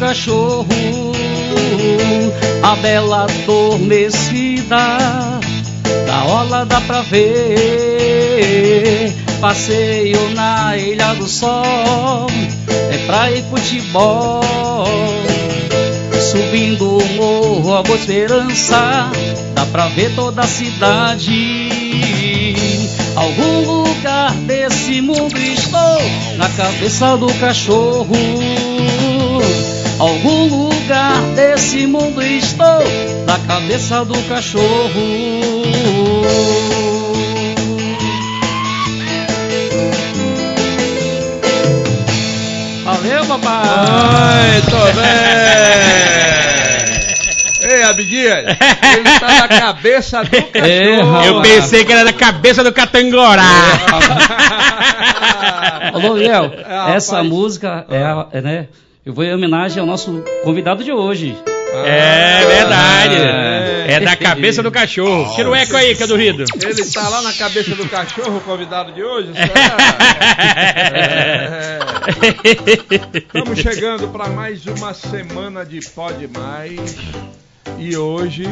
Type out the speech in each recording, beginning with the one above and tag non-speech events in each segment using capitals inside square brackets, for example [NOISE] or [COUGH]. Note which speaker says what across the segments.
Speaker 1: cachorro. A bela adormecida, da hora dá pra ver. Passeio na Ilha do Sol, é praia e futebol. Subindo o morro, a boa esperança, dá pra ver toda a cidade. Algum lugar desse mundo estou, na cabeça do cachorro. Algum lugar desse mundo estou, na cabeça do cachorro. Valeu, papai!
Speaker 2: Muito [LAUGHS] bem! Ei, Abdias, ele tá na cabeça do cachorro.
Speaker 3: Eu pensei que era da cabeça do Catangorá. [LAUGHS]
Speaker 1: Ô, Daniel,
Speaker 2: É,
Speaker 1: essa
Speaker 2: rapaz.
Speaker 1: música é, a- é, né? Eu vou em homenagem ao nosso convidado de hoje.
Speaker 3: É verdade.
Speaker 2: É.
Speaker 3: É da cabeça do cachorro. Tira o eco aí, que é do Rido.
Speaker 2: Ele tá lá na cabeça do cachorro, o convidado de hoje? será? É. [LAUGHS] Estamos chegando para mais uma semana de Pode Mais. E hoje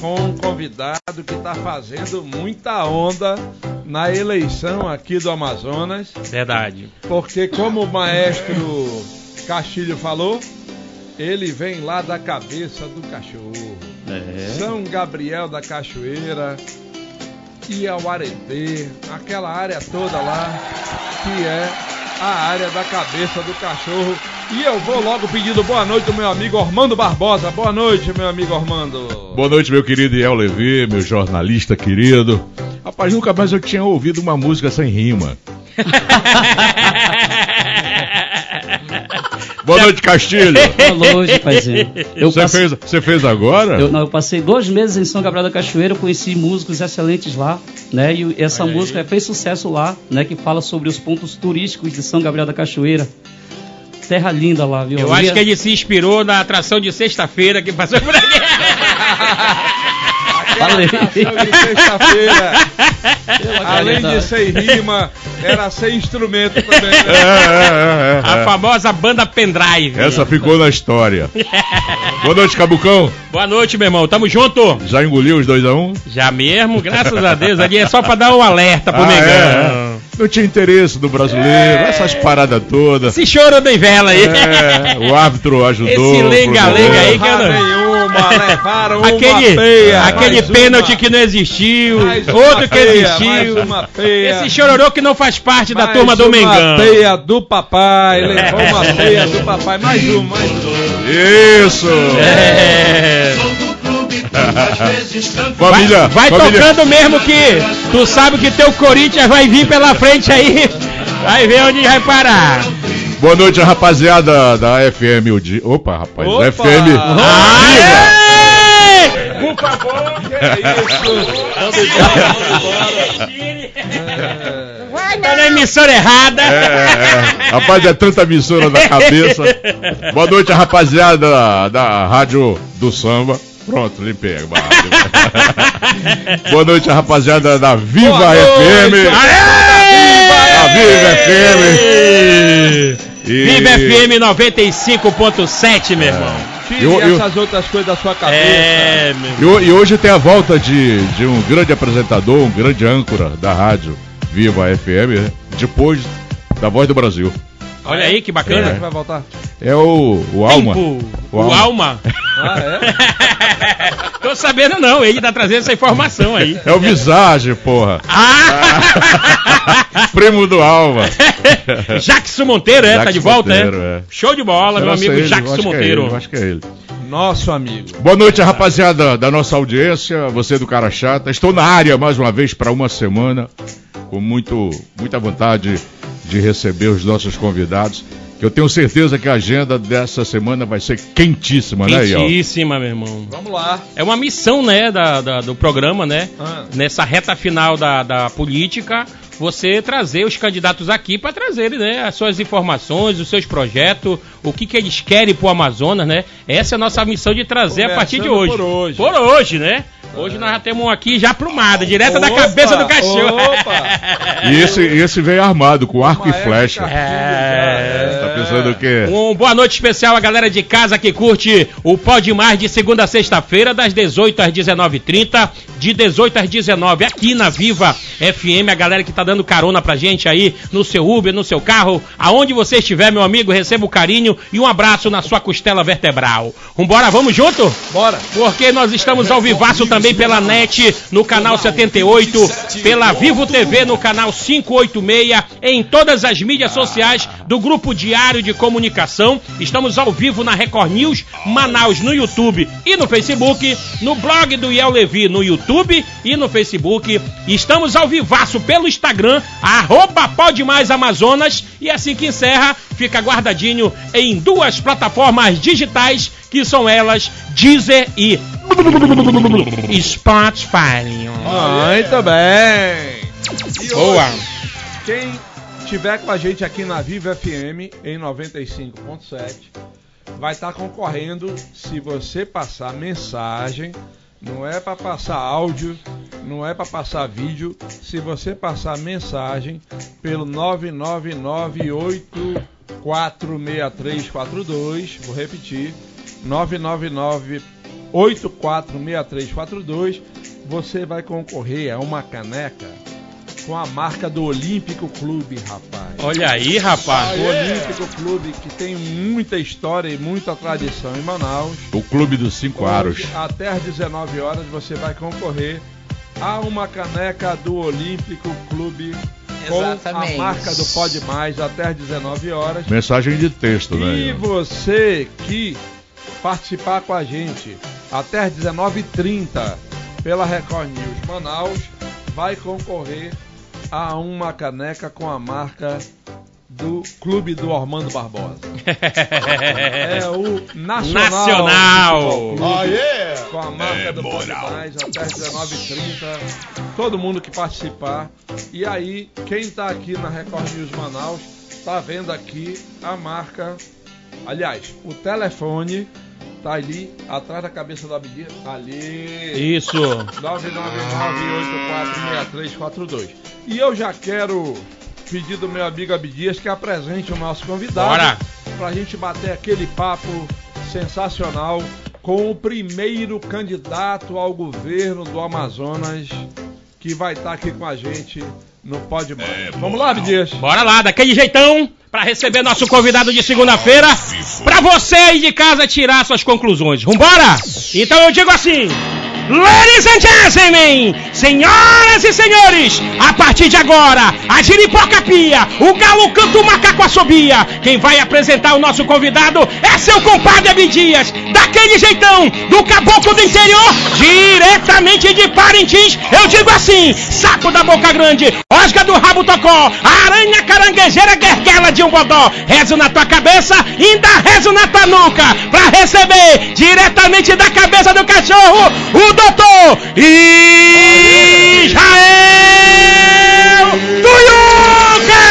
Speaker 2: com um convidado que está fazendo muita onda na eleição aqui do Amazonas.
Speaker 3: Verdade.
Speaker 2: Porque como o maestro Castilho falou, ele vem lá da cabeça do cachorro.
Speaker 1: É.
Speaker 2: São Gabriel da Cachoeira e ao Aretê, aquela área toda lá, que é a área da cabeça do cachorro. E eu vou logo pedindo boa noite do meu amigo Ormando Barbosa. Boa noite, meu amigo Ormando.
Speaker 4: Boa noite, meu querido Iel Levi, meu jornalista querido. Rapaz, nunca mais eu tinha ouvido uma música sem rima. [LAUGHS] Boa noite, Castilho. [LAUGHS]
Speaker 1: Boa noite, paizinho. Eu
Speaker 4: Você
Speaker 1: passei,
Speaker 4: fez, você fez agora?
Speaker 1: eu, não, eu passei dois meses em São Gabriel da Cachoeira, conheci músicos excelentes lá, né? E essa música fez sucesso lá, né? Que fala sobre os pontos turísticos de São Gabriel da Cachoeira. Terra linda lá, viu?
Speaker 3: Eu acho que ele se inspirou na atração de sexta-feira que passou por aqui. [LAUGHS]
Speaker 1: Valeu.
Speaker 2: Atração de sexta-feira. Além de ser rima, era sem instrumento também.
Speaker 4: É,
Speaker 2: Né?
Speaker 4: é, é, é,
Speaker 3: A
Speaker 4: é.
Speaker 3: famosa banda pendrive.
Speaker 4: Essa ficou na história. Boa noite, Cabucão.
Speaker 3: Boa noite, meu irmão. Tamo junto.
Speaker 4: Já engoliu os dois a um?
Speaker 3: Já mesmo, graças a Deus. Ali é só pra dar um alerta pro
Speaker 4: Ah,
Speaker 3: Mengão.
Speaker 4: é, é. Não tinha interesse do brasileiro, essas paradas todas.
Speaker 3: Esse choro bem vela aí.
Speaker 4: É, o árbitro ajudou.
Speaker 3: Esse lenga-lenga aí que eu não...
Speaker 2: nenhuma, levaram uma
Speaker 3: Aquele,
Speaker 2: peia.
Speaker 3: aquele pênalti
Speaker 2: uma,
Speaker 3: que não existiu,
Speaker 2: uma
Speaker 3: outro que
Speaker 2: peia,
Speaker 3: existiu.
Speaker 2: Mais uma peia.
Speaker 3: Esse chororô que não faz parte da
Speaker 2: Mais
Speaker 3: turma do
Speaker 2: uma
Speaker 3: Mengão.
Speaker 2: peia do papai, levou uma peia do papai. Mais um, mais um.
Speaker 4: Isso!
Speaker 3: É. [LAUGHS]
Speaker 4: Família,
Speaker 3: Vai
Speaker 4: família.
Speaker 3: tocando mesmo que tu sabe que teu Corinthians vai vir pela frente aí. Vai ver onde vai parar.
Speaker 4: Boa noite, rapaziada da FM. O di... Opa, rapaz,
Speaker 2: Opa!
Speaker 4: FM.
Speaker 3: Aê!
Speaker 2: Por favor, que é isso?
Speaker 3: Tá na emissora errada.
Speaker 4: É, é. Rapaz, é tanta emissora na cabeça. Boa noite, rapaziada da, da Rádio do Samba. Pronto, limpei. Boa noite, rapaziada da Viva
Speaker 2: Boa
Speaker 4: FM.
Speaker 2: noite.
Speaker 4: A Viva FM. E-
Speaker 3: Viva FM 95.7, meu irmão.
Speaker 2: Tire
Speaker 4: Eu- eu-
Speaker 2: essas outras coisas da sua cabeça.
Speaker 3: É, meu.
Speaker 4: E, e hoje tem a volta de, de um grande apresentador, um grande âncora da rádio Viva FM, depois da Voz do Brasil.
Speaker 3: Olha aí que
Speaker 2: é
Speaker 3: bacana.
Speaker 2: que vai voltar?
Speaker 4: É o, o Alma.
Speaker 3: Tempo.
Speaker 4: O
Speaker 3: O,
Speaker 4: Alma.
Speaker 3: Alma.
Speaker 2: Ah, é? [LAUGHS]
Speaker 3: Tô sabendo não, ele tá trazendo essa informação aí.
Speaker 4: É o Visage, porra.
Speaker 3: Ah! [LAUGHS]
Speaker 4: Primo do Alma. [LAUGHS]
Speaker 3: Jackson Monteiro, é? tá
Speaker 4: Jackson
Speaker 3: de volta,
Speaker 4: Monteiro,
Speaker 3: é?
Speaker 4: é.
Speaker 3: Show de bola, meu
Speaker 4: Será ser
Speaker 3: amigo
Speaker 4: ele?
Speaker 3: Jackson
Speaker 4: acho que é
Speaker 3: Monteiro.
Speaker 4: ele, eu acho que é ele.
Speaker 2: Nosso amigo.
Speaker 4: Boa noite, rapaziada da nossa audiência, você do Cara Chata. Estou na área mais uma vez para uma semana, com muito, muita vontade de receber os nossos convidados. Que eu tenho certeza que a agenda dessa semana vai ser quentíssima, né, Iel?
Speaker 3: Quentíssima, meu irmão.
Speaker 2: Vamos lá.
Speaker 3: É uma missão, né, da, da- do programa, né?
Speaker 2: Ah.
Speaker 3: Nessa reta final da, da política, você trazer os candidatos aqui para trazerem, né, as suas informações, os seus projetos, o que, que eles querem pro Amazonas, né? Essa é a nossa missão de trazer a partir de hoje.
Speaker 2: por hoje.
Speaker 3: Por hoje, né? Hoje nós já temos um aqui já plumado, direto da cabeça do cachorro.
Speaker 2: opa.
Speaker 4: E esse, esse veio armado com arco e
Speaker 2: Uma
Speaker 4: flecha.
Speaker 2: época
Speaker 3: É.
Speaker 4: Tá pensando o quê?
Speaker 3: Um boa noite especial à galera de casa que curte o Pode Mais de segunda a sexta-feira, das 18 às 19h30, de 18 às 19 aqui na Viva FM. A galera que tá dando carona pra gente aí no seu Uber, no seu carro, aonde você estiver, meu amigo, receba o carinho e um abraço na sua costela vertebral. Vambora, vamos junto?
Speaker 2: Bora.
Speaker 3: Porque nós estamos ao vivaço também pela NET, no canal 78, pela Vivo TV no canal 586, em todas as mídias sociais do Grupo Diário de Comunicação. Estamos ao vivo na Record News, Manaus, no YouTube e no Facebook, no blog do Iel Levi no YouTube e no Facebook. Estamos ao vivaço pelo Instagram, arroba Amazonas. E assim que encerra, fica guardadinho em duas plataformas digitais, que são elas, Deezer e Spotify.
Speaker 2: Muito bem. E
Speaker 3: Boa.
Speaker 2: hoje, quem tiver com a gente aqui na Viva FM em 95.7 vai estar concorrendo se você passar mensagem. Não é para passar áudio, não é para passar vídeo. Se você passar mensagem pelo 999846342, vou repetir, 999846342, você vai concorrer a uma caneca com a marca do Olímpico Clube, rapaz.
Speaker 3: Olha aí, rapaz.
Speaker 2: O Olímpico Clube que tem muita história e muita tradição em Manaus.
Speaker 4: O Clube dos Cinco Aros.
Speaker 2: Até às 19 horas você vai concorrer a uma caneca do Olímpico Clube com
Speaker 5: Exatamente.
Speaker 2: a marca do Pode Mais até às 19 horas.
Speaker 4: Mensagem de texto, né?
Speaker 2: E você que participar com a gente até às 19h30 pela Record News Manaus vai concorrer a uma caneca com a marca do Clube do Armando Barbosa. [LAUGHS] É o Nacional.
Speaker 3: Nacional.
Speaker 2: Futebol Clube, Com a marca do Pode Mais até às 19h30. Todo mundo que participar. E aí, quem tá aqui na Record News Manaus tá vendo aqui a marca. Aliás, o telefone tá ali atrás da cabeça do Abdias. Ali.
Speaker 3: Isso.
Speaker 2: 999846342. E eu já quero pedir do meu amigo Abdias que apresente o nosso convidado.
Speaker 3: Bora.
Speaker 2: Pra gente bater aquele papo sensacional com o primeiro candidato ao governo do Amazonas que vai estar aqui com a gente no Pode Mais. Vamos lá, Abdias.
Speaker 3: Bora lá, daquele jeitão, pra receber nosso convidado de segunda-feira, pra você aí de casa tirar suas conclusões. Vambora? Então eu digo assim. Ladies and gentlemen, senhoras e senhores, a partir de agora, a giripoca pia, o galo canta o macaco assobia. Quem vai apresentar o nosso convidado é seu compadre Abidias, daquele jeitão, do caboclo do interior, diretamente de Parintins. Eu digo assim, saco da boca grande, osga do rabo tocó, aranha caranguejeira guerguela de um bodó. Rezo na tua cabeça, ainda rezo na tua nuca, pra receber diretamente da cabeça do cachorro, o doutor Israel Tuiuca!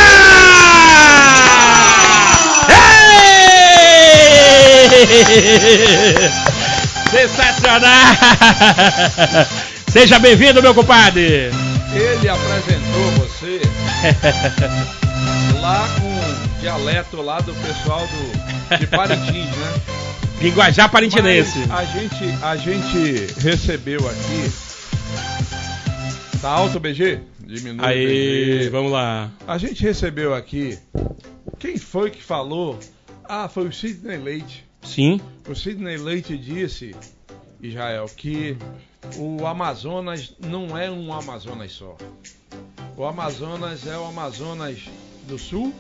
Speaker 3: Sensacional! Seja bem-vindo, meu compadre!
Speaker 2: Ele apresentou você [LAUGHS] lá com dialeto lá do pessoal do, de Parintins, né?
Speaker 3: Linguajar parintinense.
Speaker 2: Mas a gente, a gente recebeu aqui. Tá alto BG? Diminui
Speaker 3: Aí,
Speaker 2: BG.
Speaker 3: vamos lá.
Speaker 2: A gente recebeu aqui. Quem foi que falou Ah, foi o Sidney Leite.
Speaker 3: Sim.
Speaker 2: O Sidney Leite disse, Israel, que o Amazonas não é um Amazonas só. O Amazonas é o Amazonas do Sul,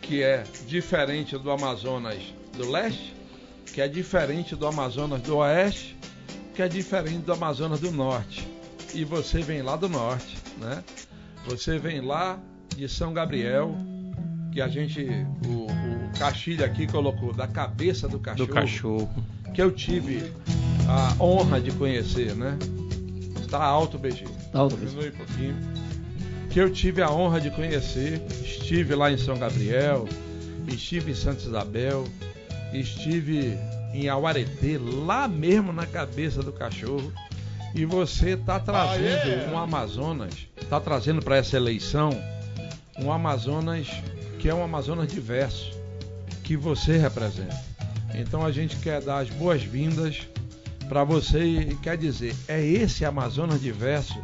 Speaker 2: que é diferente do Amazonas do Leste, que é diferente do Amazonas do Oeste, que é diferente do Amazonas do Norte. E você vem lá do Norte, né? Você vem lá de São Gabriel, que a gente, o, o Castilho aqui colocou da cabeça do cachorro,
Speaker 3: Do cachorro.
Speaker 2: que eu tive a honra de conhecer, né? Está alto, BG.
Speaker 1: Tá alto.
Speaker 2: Diminui um pouquinho. Que eu tive a honra de conhecer. Estive lá em São Gabriel, estive em Santa Isabel, estive em Auaretê, lá mesmo na cabeça do cachorro. E você está trazendo um Amazonas, está trazendo para essa eleição um Amazonas que é um Amazonas diverso, que você representa. Então a gente quer dar as boas-vindas para você e quer dizer, é esse Amazonas diverso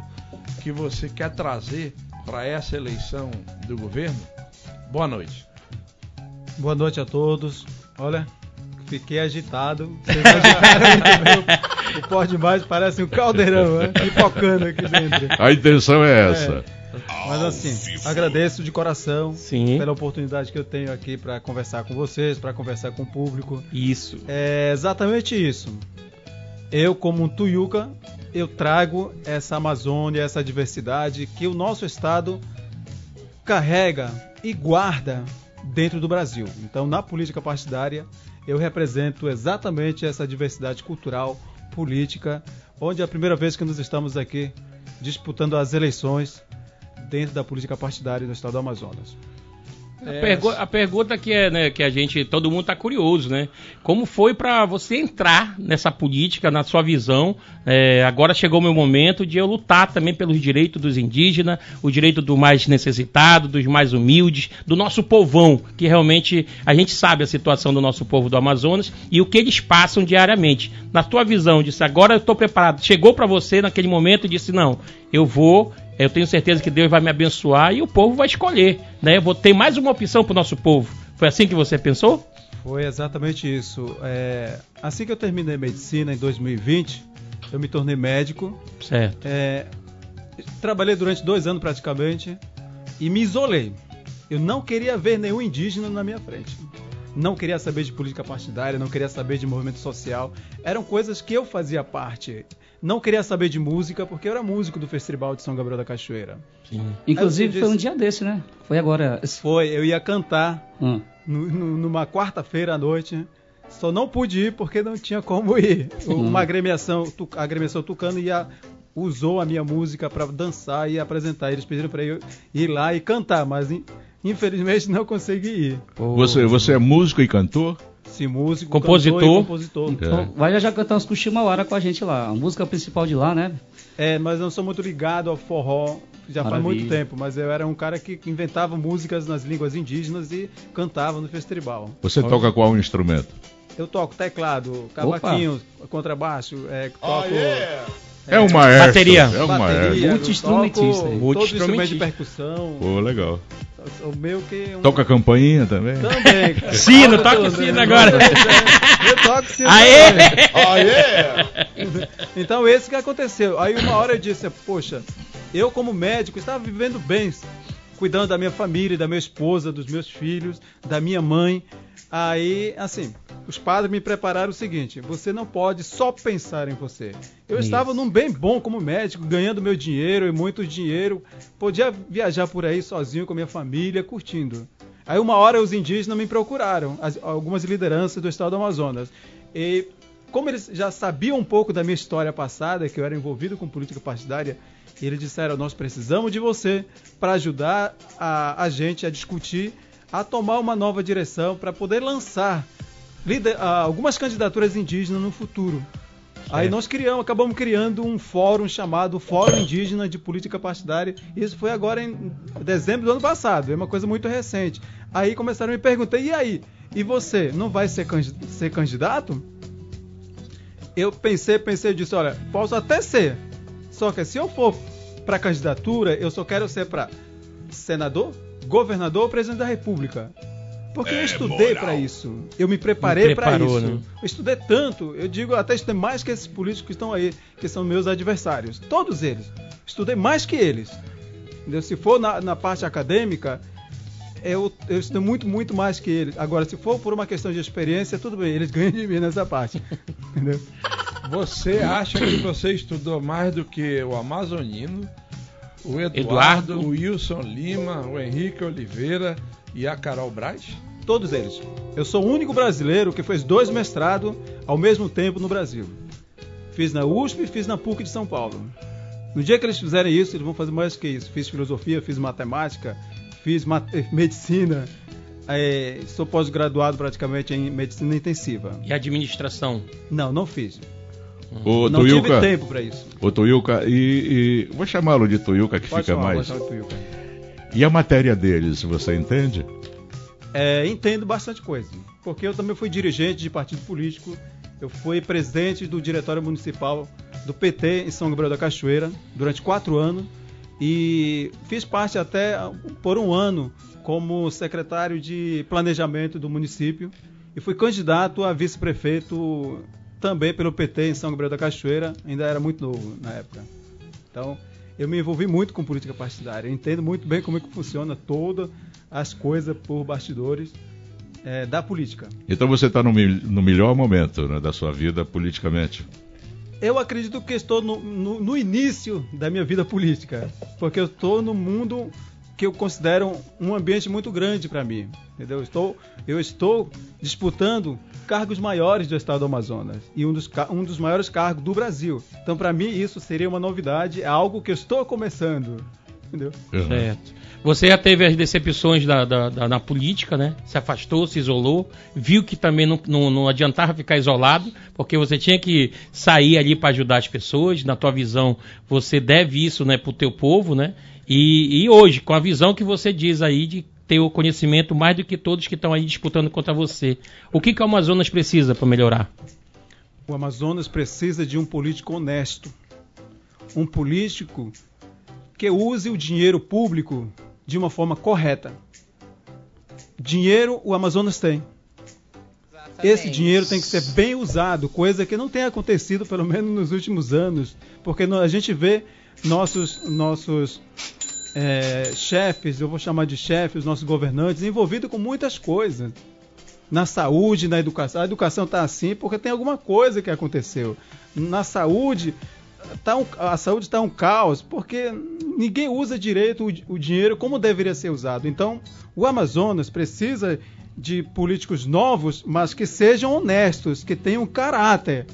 Speaker 2: que você quer trazer para essa eleição do governo? Boa noite.
Speaker 5: Boa noite a todos. Olha, fiquei agitado. Vocês agitaram. O pó de baixo parece um caldeirão, né? Pipocando aqui dentro.
Speaker 4: A intenção é essa.
Speaker 5: Mas assim, agradeço de coração
Speaker 3: Sim.
Speaker 5: pela oportunidade que eu tenho aqui para conversar com vocês, para conversar com o público.
Speaker 3: Isso.
Speaker 5: É exatamente isso. Eu, como um tuiuca, eu trago essa Amazônia, essa diversidade que o nosso estado carrega e guarda dentro do Brasil. Então, na política partidária, eu represento exatamente essa diversidade cultural, política, onde é a primeira vez que nós estamos aqui disputando as eleições dentro da política partidária do estado do Amazonas.
Speaker 3: A, pergu- a pergunta que é, né, que a gente, todo mundo tá curioso, né? Como foi para você entrar nessa política, na sua visão? É, agora chegou o meu momento de eu lutar também pelos direitos dos indígenas, o direito do mais necessitado, dos mais humildes, do nosso povão, que realmente a gente sabe a situação do nosso povo do Amazonas e o que eles passam diariamente. Na tua visão, disse agora eu estou preparado. Chegou para você naquele momento e disse não, eu vou eu tenho certeza que Deus vai me abençoar e o povo vai escolher, né? Eu vou ter mais uma opção para o nosso povo. Foi assim que você pensou?
Speaker 5: Foi exatamente isso. É, assim que eu terminei medicina em 2020, eu me tornei médico.
Speaker 3: Certo.
Speaker 5: É, trabalhei durante dois anos praticamente e me isolei. Eu não queria ver nenhum indígena na minha frente. Não queria saber de política partidária, não queria saber de movimento social. Eram coisas que eu fazia parte. Não queria saber de música, porque eu era músico do Festival de São Gabriel da Cachoeira.
Speaker 1: Inclusive
Speaker 5: Aí você
Speaker 1: foi um
Speaker 5: disse-
Speaker 1: dia desse, né? Foi agora.
Speaker 5: Foi, eu ia cantar
Speaker 1: Hum.
Speaker 5: no- no- numa quarta-feira à noite. Só não pude ir porque não tinha como ir. Uma agremiação, a agremiação Tucano ia, usou a minha música para dançar e apresentar. Eles pediram para eu ir lá e cantar, mas in- infelizmente não consegui ir.
Speaker 4: Você, você é músico e cantor?
Speaker 5: Se músico,
Speaker 3: Compositor.
Speaker 5: cantor e compositor.
Speaker 1: Então, vai já já cantar uns Cuximauara com a gente lá. A música principal de lá, né?
Speaker 5: É, mas não sou muito ligado ao forró. Já faz
Speaker 1: Maravilha.
Speaker 5: muito tempo, mas eu era um cara que inventava músicas nas línguas indígenas e cantava no festival.
Speaker 4: Você toca qual instrumento?
Speaker 5: Eu toco teclado, cavaquinho, contrabaixo, é, toco
Speaker 4: É um maestro.
Speaker 3: Bateria.
Speaker 4: É um maestro.
Speaker 5: bateria,
Speaker 1: Multi-instrumentista
Speaker 5: toco
Speaker 1: aí.
Speaker 5: todo
Speaker 3: Multi-instrumentista.
Speaker 5: instrumento de percussão.
Speaker 4: Pô, legal.
Speaker 5: O meu que um...
Speaker 4: Toca campainha também?
Speaker 5: também. cara. [LAUGHS]
Speaker 3: Sino, toca sino
Speaker 5: né?
Speaker 3: agora.
Speaker 5: Eu toco sino
Speaker 3: Aê!
Speaker 5: também. [LAUGHS] Então esse que aconteceu. Aí uma hora eu disse, poxa, eu como médico estava vivendo bem, cuidando da minha família, da minha esposa, dos meus filhos, da minha mãe. Aí, assim, os padres me prepararam o seguinte: você não pode só pensar em você. Eu estava num bem bom como médico, ganhando meu dinheiro e muito dinheiro, podia viajar por aí sozinho com a minha família, curtindo. Aí uma hora os indígenas me procuraram, as- algumas lideranças do estado do Amazonas. E como eles já sabiam um pouco da minha história passada, que eu era envolvido com política partidária, eles disseram: nós precisamos de você para ajudar a, a gente a discutir, a tomar uma nova direção, para poder lançar lider- algumas candidaturas indígenas no futuro. Aí nós criamos, acabamos criando um fórum chamado Fórum Indígena de Política Partidária. Isso foi agora em dezembro do ano passado, é uma coisa muito recente. Aí começaram a me perguntar: e aí? E você, não vai ser, ser candidato? Eu pensei, pensei, disse: olha, posso até ser. Só que se eu for para candidatura, eu só quero ser para senador, governador ou presidente da República. Porque eu estudei para isso. Eu me preparei para isso.
Speaker 3: né?
Speaker 5: Eu estudei tanto, eu digo até estudei mais que esses políticos que estão aí, que são meus adversários. Todos eles. Estudei mais que eles. Entendeu? Se for na, na parte acadêmica, eu, eu estudei muito, muito mais que eles. Agora, se for por uma questão de experiência, tudo bem, eles ganham de mim nessa parte. [LAUGHS] Entendeu?
Speaker 2: Você acha que você estudou mais do que o Amazonino, o Eduardo,
Speaker 3: Eduardo.
Speaker 2: o Wilson Lima, o Henrique Oliveira e a Carol Braz?
Speaker 5: Todos eles. Eu sou o único brasileiro que fez dois mestrados ao mesmo tempo no Brasil. Fiz na USP e fiz na PUC de São Paulo. No dia que eles fizerem isso, eles vão fazer mais que isso. Fiz filosofia, fiz matemática, fiz eh, medicina. eh, sou pós-graduado praticamente em medicina intensiva.
Speaker 3: E administração?
Speaker 5: Não, não fiz.
Speaker 4: Ô,
Speaker 5: não tive
Speaker 4: Tuiuca,
Speaker 5: tempo para isso.
Speaker 4: ô, Tuiuca, e, e- Vou chamá-lo de Tuiuca, que
Speaker 5: Pode
Speaker 4: fica
Speaker 5: chamar,
Speaker 4: mais. E a matéria deles, você entende?
Speaker 5: É, entendo bastante coisa, porque eu também fui dirigente de partido político, eu fui presidente do diretório municipal do PT em São Gabriel da Cachoeira durante quatro anos e fiz parte até por um ano como secretário de planejamento do município e fui candidato a vice-prefeito também pelo PT em São Gabriel da Cachoeira, ainda era muito novo na época. Então, eu me envolvi muito com política partidária. Eu entendo muito bem como é que funciona todas as coisas por bastidores eh, da política.
Speaker 4: Então você está no, no melhor momento né, da sua vida politicamente.
Speaker 5: Eu acredito que estou no, no- no início da minha vida política, porque eu estou no mundo que eu considero um ambiente muito grande para mim, entendeu? Estou, eu estou disputando cargos maiores do estado do Amazonas e um dos, um dos maiores cargos do Brasil. Então, para mim, isso seria uma novidade, é algo que eu estou começando, entendeu?
Speaker 4: Uhum.
Speaker 3: Certo. Você já teve as decepções da, da- da- na política, né? Se afastou, se isolou, viu que também não, não, não adiantava ficar isolado, porque você tinha que sair ali para ajudar as pessoas. Na tua visão, você deve isso, né, pro teu povo, né? E, e hoje, com a visão que você diz aí de ter o conhecimento mais do que todos que estão aí disputando contra você, o que, que o Amazonas precisa para melhorar?
Speaker 5: O Amazonas precisa de um político honesto. Um político que use o dinheiro público de uma forma correta. Dinheiro o Amazonas tem. Esse dinheiro tem que ser bem usado, coisa que não tem acontecido, pelo menos nos últimos anos, porque a gente vê nossos, nossos é, chefes, eu vou chamar de chefes, nossos governantes, envolvidos com muitas coisas. Na saúde, na educação. A educação está assim porque tem alguma coisa que aconteceu. Na saúde, tá um- a saúde está um caos porque ninguém usa direito o, o dinheiro como deveria ser usado. Então, o Amazonas precisa de políticos novos, mas que sejam honestos, que tenham caráter,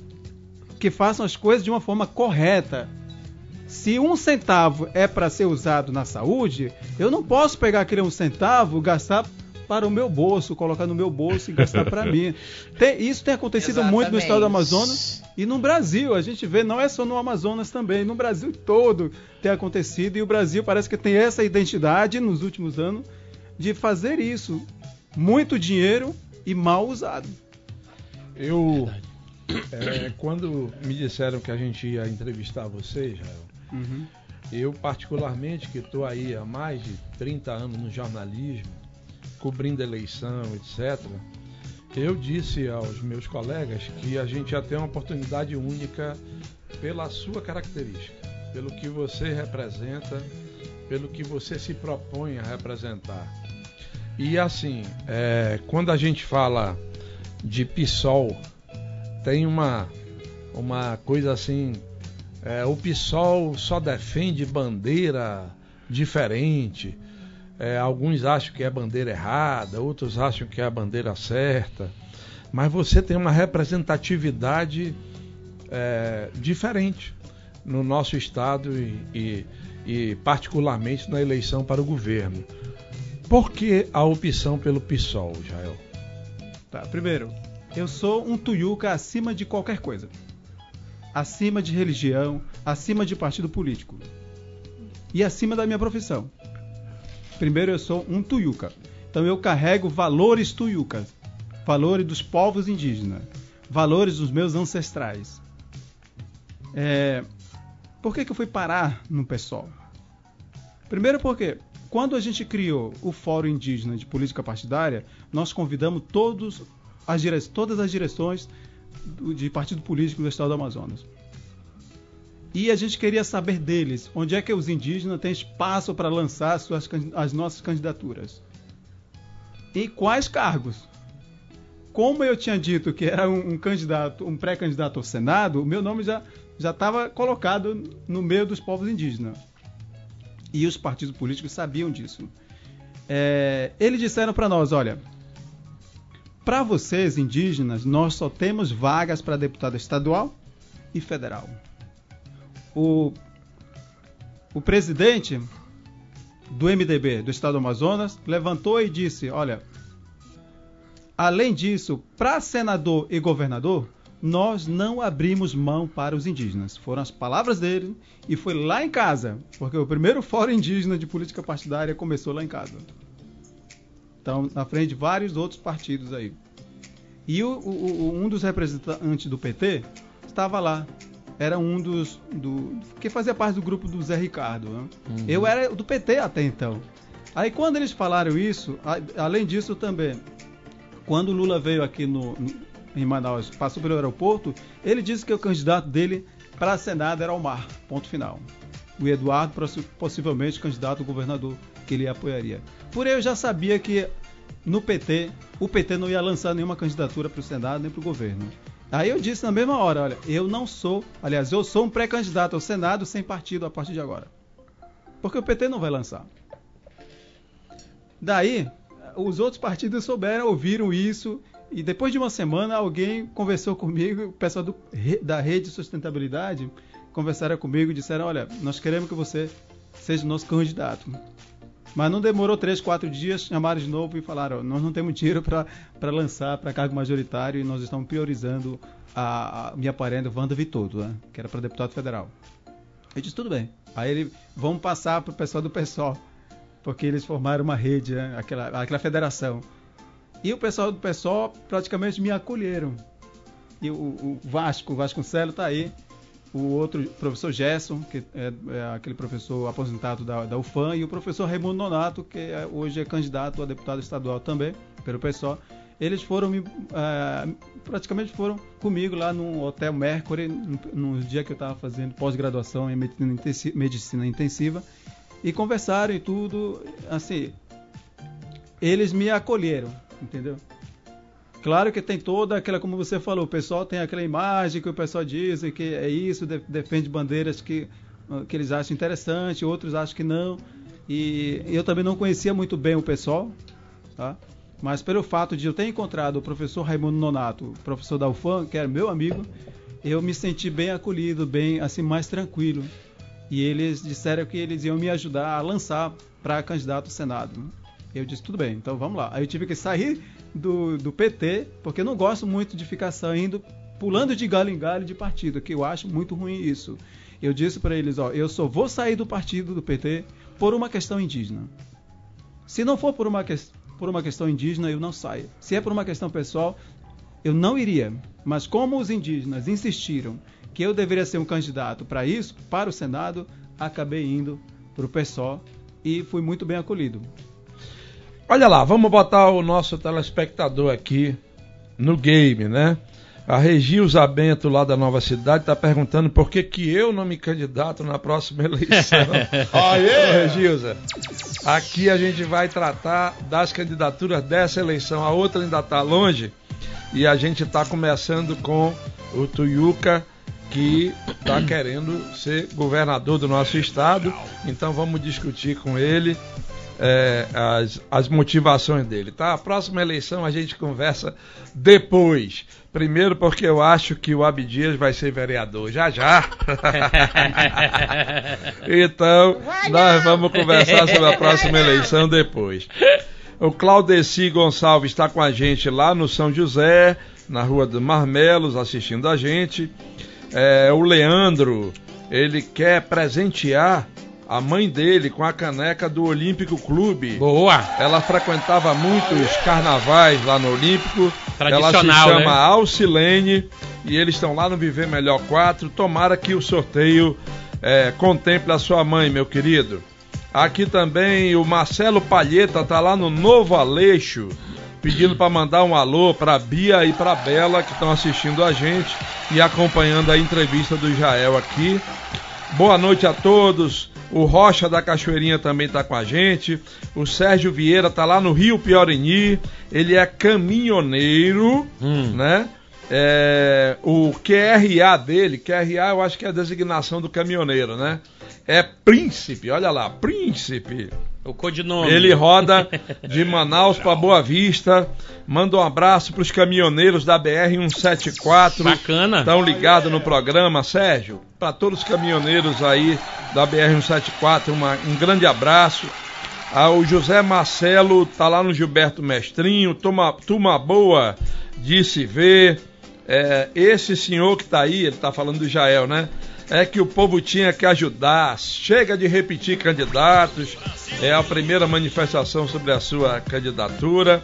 Speaker 5: que façam as coisas de uma forma correta. Se um centavo é para ser usado na saúde, eu não posso pegar aquele um centavo, gastar para o meu bolso, colocar no meu bolso e gastar para mim. Tem- isso tem acontecido muito no estado do Amazonas e no Brasil. A gente vê, não é só no Amazonas também, no Brasil todo tem acontecido e o Brasil parece que tem essa identidade nos últimos anos de fazer isso. Muito dinheiro e mal usado.
Speaker 2: Eu, é, [COUGHS] quando me disseram que a gente ia entrevistar você, Israel,
Speaker 5: Uhum.
Speaker 2: eu particularmente, que estou aí há mais de 30 anos no jornalismo, cobrindo eleição, etc., eu disse aos meus colegas que a gente ia ter uma oportunidade única pela sua característica, pelo que você representa, pelo que você se propõe a representar. E assim, é, quando a gente fala de PSOL, tem uma, uma coisa assim, é, o PSOL só defende bandeira diferente. É, alguns acham que é bandeira errada, outros acham que é a bandeira certa. Mas você tem uma representatividade é, diferente no nosso estado e, e- e particularmente na eleição para o governo. Por que a opção pelo PSOL, Jael?
Speaker 5: Tá, primeiro, eu sou um tuiuca acima de qualquer coisa. Acima de religião, acima de partido político. E acima da minha profissão. Primeiro, eu sou um tuiuca. Então, eu carrego valores tuiucas. Valores dos povos indígenas. Valores dos meus ancestrais. É, Por que, que eu fui parar no PSOL? Primeiro porque quando a gente criou o Fórum Indígena de Política Partidária, nós convidamos todos as dire... todas as direções de partido político do estado do Amazonas. E a gente queria saber deles, onde é que os indígenas têm espaço para lançar suas, as nossas candidaturas. Em quais cargos? Como eu tinha dito que era um, um candidato, um pré-candidato ao Senado, o meu nome já já estava colocado no meio dos povos indígenas. E os partidos políticos sabiam disso. É, eles disseram para nós, olha, para vocês indígenas, nós só temos vagas para deputado estadual e federal. O, o presidente do MDB do estado do Amazonas levantou e disse: Olha, além disso, para senador e governador, nós não abrimos mão para os indígenas. Foram as palavras dele e foi lá em casa, porque o primeiro [LAUGHS] fórum indígena de política partidária começou lá em casa. Então, na frente de vários outros partidos aí. E o- o- um dos representantes do PT estava lá. Era um dos. Do, que fazia parte do grupo do Zé Ricardo. né? Eu era do PT até então. Aí quando eles falaram isso, a- além disso também, quando o Lula veio aqui no, em Manaus, passou pelo aeroporto, ele disse que o candidato dele para Senado era Omar. Ponto final. O Eduardo, possi- possivelmente candidato a governador, que ele apoiaria. Por eu já sabia que no PT, o PT não ia lançar nenhuma candidatura para o Senado nem para o governo. Aí eu disse na mesma hora, olha, eu não sou, aliás, eu sou um pré-candidato ao Senado sem partido a partir de agora. Porque o PT não vai lançar. Daí, os outros partidos souberam, ouviram isso, e depois de uma semana alguém conversou comigo, o pessoal do, da Rede de Sustentabilidade conversaram comigo e disseram, olha, nós queremos que você seja nosso candidato. Mas não demorou três, quatro dias, chamaram de novo e falaram: "Ó, nós não temos dinheiro para lançar para cargo majoritário e nós estamos priorizando a, a minha parenta Wanda Vitoto, né, que era para deputado federal. Eu disse: tudo bem. Aí ele, vamos passar para o pessoal do PSOL, porque eles formaram uma rede, né, aquela, aquela federação. E o pessoal do PSOL praticamente me acolheram. E o, o Vasco, o Vasconcelos está aí. O outro, professor Gerson, que é, é aquele professor aposentado da, da UFAM, e o professor Raimundo Nonato, que é- hoje é candidato a deputado estadual também, pelo PSOL. Eles foram me, ah, praticamente foram comigo lá no Hotel Mercury, no, no dia que eu estava fazendo pós-graduação em medicina, medicina intensiva, e conversaram e tudo, assim, eles me acolheram, entendeu? Claro que tem toda aquela, como você falou, o pessoal tem aquela imagem que o pessoal diz que é isso, de- defende bandeiras que, que eles acham interessante, outros acham que não. E eu também não conhecia muito bem o pessoal, tá? Mas pelo fato de eu ter encontrado o professor Raimundo Nonato, professor da UFAM, que era meu amigo, eu me senti bem acolhido, bem assim mais tranquilo. E eles disseram que eles iam me ajudar a lançar para candidato ao Senado. Eu disse, tudo bem, então vamos lá. Aí eu tive que sair do, do PT, porque eu não gosto muito de ficar saindo, pulando de galho em galho de partido, que eu acho muito ruim isso. Eu disse para eles, ó, eu só vou sair do partido do PT por uma questão indígena. Se não for por uma, ques- por uma questão indígena, eu não saio. Se é por uma questão pessoal, eu não iria. Mas como os indígenas insistiram que eu deveria ser um candidato para isso, para o Senado, acabei indo para o PSOL e fui muito bem acolhido.
Speaker 2: Olha lá, vamos botar o nosso telespectador aqui no game, né? A Regilza Bento, lá da Nova Cidade, está perguntando por que, que eu não me candidato na próxima [LAUGHS] eleição. Ô, Regilza, aqui a gente vai tratar das candidaturas dessa eleição. A outra ainda está longe e a gente está começando com o Tuiuca, que está [CLEARS THROAT] querendo ser governador do nosso estado. Então vamos discutir com ele é, as, as motivações dele, tá? A próxima eleição a gente conversa depois. Primeiro porque eu acho que o Abdias vai ser vereador já já. [LAUGHS] então, nós vamos conversar sobre a próxima eleição depois. O Claudeci Gonçalves está com a gente lá no São José, na Rua dos Marmelos, assistindo a gente. É, o Leandro, ele quer presentear a mãe dele com a caneca do Olímpico Clube.
Speaker 3: Boa!
Speaker 2: Ela frequentava muitos carnavais lá no Olímpico. Ela se
Speaker 3: Tradicional,
Speaker 2: chama
Speaker 3: né?
Speaker 2: Alcilene e eles estão lá no Viver Melhor 4. Tomara que o sorteio é, contemple a sua mãe, meu querido. Aqui também o Marcelo Palheta tá lá no Novo Aleixo, pedindo para mandar um alô para Bia e para Bela que estão assistindo a gente e acompanhando a entrevista do Jael aqui. Boa noite a todos. O Rocha da Cachoeirinha também está com a gente. O Sérgio Vieira está lá no Rio Piorini. Ele é caminhoneiro, hum. né? É, o QRA dele, QRA eu acho que é a designação do caminhoneiro, né? É Príncipe, olha lá, Príncipe.
Speaker 3: O codinome.
Speaker 2: Ele roda de Manaus para Boa Vista. Manda um abraço para os caminhoneiros da BR 174.
Speaker 3: Bacana.
Speaker 2: Estão ligados no programa, Sérgio. Para todos os caminhoneiros aí da BR 174, uma, um grande abraço. Ah, o José Marcelo tá lá no Gilberto Mestrinho. Toma, toma boa de se ver. É, esse senhor que está aí, ele está falando do Jael, né? É que o povo tinha que ajudar. Chega de repetir candidatos. É a primeira manifestação sobre a sua candidatura.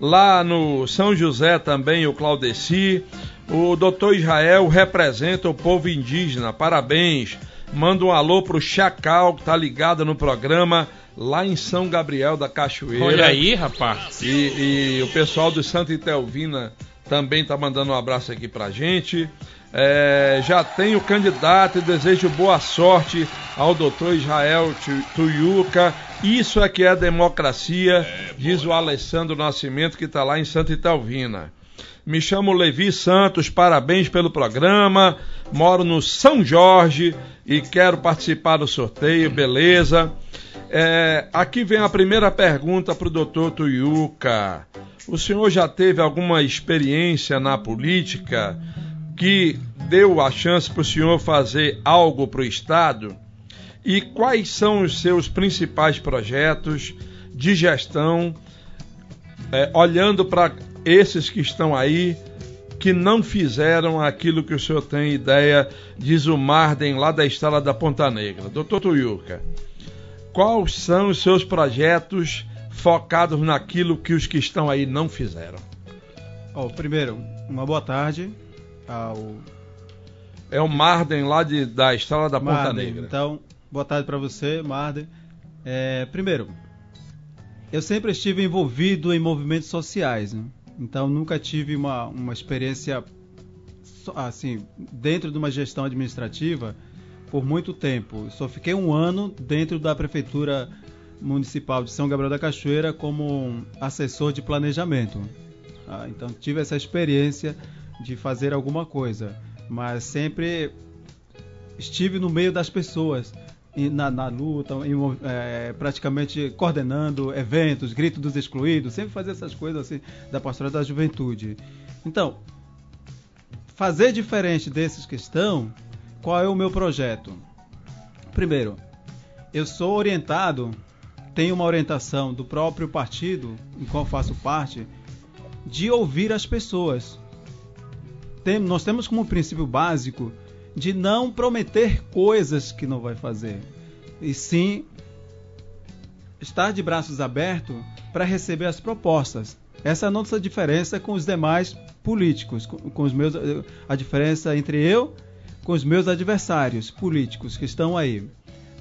Speaker 2: Lá no São José também o Claudeci. O doutor Israel representa o povo indígena. Parabéns. Manda um alô pro Chacal, que tá ligado no programa lá em São Gabriel da Cachoeira.
Speaker 3: Olha aí, rapaz.
Speaker 2: E, e o pessoal do Santa Itelvina também está mandando um abraço aqui pra gente. É, já tem o candidato e desejo boa sorte ao doutor Israel Tuiuca. Isso é que é democracia, é, diz o Alessandro Nascimento, que está lá em Santa Italvina. Me chamo Levi Santos, parabéns pelo programa. Moro no São Jorge e quero participar do sorteio, beleza? É, aqui vem a primeira pergunta para o doutor Tuiuca. O senhor já teve alguma experiência na política que deu a chance para o senhor fazer algo para o Estado? E quais são os seus principais projetos de gestão, é, olhando para esses que estão aí, que não fizeram aquilo que o senhor tem ideia de Zumarden lá da Estrada da Ponta Negra? Doutor Tuiuca, quais são os seus projetos focados naquilo que os que estão aí não fizeram.
Speaker 5: Oh, primeiro, uma boa tarde ao.
Speaker 2: É o Marden lá de, da Estrada da Marden, Ponta Negra.
Speaker 5: Então, boa tarde para você, Marden. É, primeiro, eu sempre estive envolvido em movimentos sociais, né? então nunca tive uma, uma experiência assim dentro de uma gestão administrativa por muito tempo. Só fiquei um ano dentro da prefeitura Municipal de São Gabriel da Cachoeira como assessor de planejamento. Ah, então tive essa experiência de fazer alguma coisa, mas sempre estive no meio das pessoas, na, na luta, em, é, praticamente coordenando eventos, grito dos excluídos, sempre fazia essas coisas assim da pastoral da juventude. Então, fazer diferente desses que estão, qual é o meu projeto? Primeiro, eu sou orientado tem uma orientação do próprio partido, em qual faço parte, de ouvir as pessoas. Tem, nós temos como princípio básico de não prometer coisas que não vai fazer, e sim estar de braços abertos para receber as propostas. Essa é a nossa diferença com os demais políticos, com, com os meus, a diferença entre eu com os meus adversários políticos que estão aí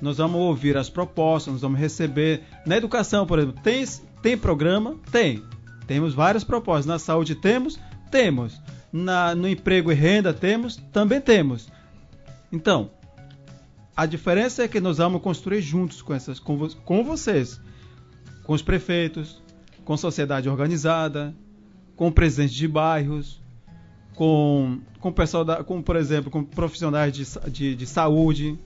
Speaker 5: nós vamos ouvir as propostas, nós vamos receber. Na educação, por exemplo, tem, tem programa? Tem. Temos várias propostas. Na saúde temos? Temos. Na, no emprego e renda temos? Também temos. Então, a diferença é que nós vamos construir juntos com, essas, com, com vocês, com os prefeitos, com sociedade organizada, com presidentes de bairros, com, com pessoal da, com, por exemplo, com profissionais de, de, de saúde,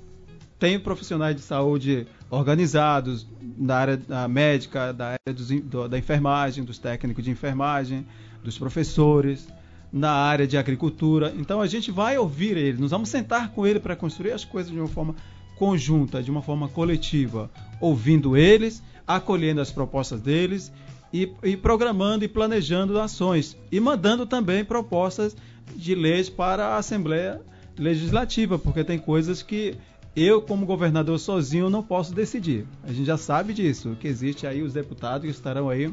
Speaker 5: tem profissionais de saúde organizados da área da médica, da área dos, do, da enfermagem, dos técnicos de enfermagem, dos professores, na área de agricultura. Então a gente vai ouvir eles, nós vamos sentar com ele para construir as coisas de uma forma conjunta, de uma forma coletiva, ouvindo eles, acolhendo as propostas deles e, e programando e planejando ações e mandando também propostas de leis para a Assembleia Legislativa, porque tem coisas que eu, como governador sozinho, não posso decidir. A gente já sabe disso, que existe aí os deputados que estarão aí.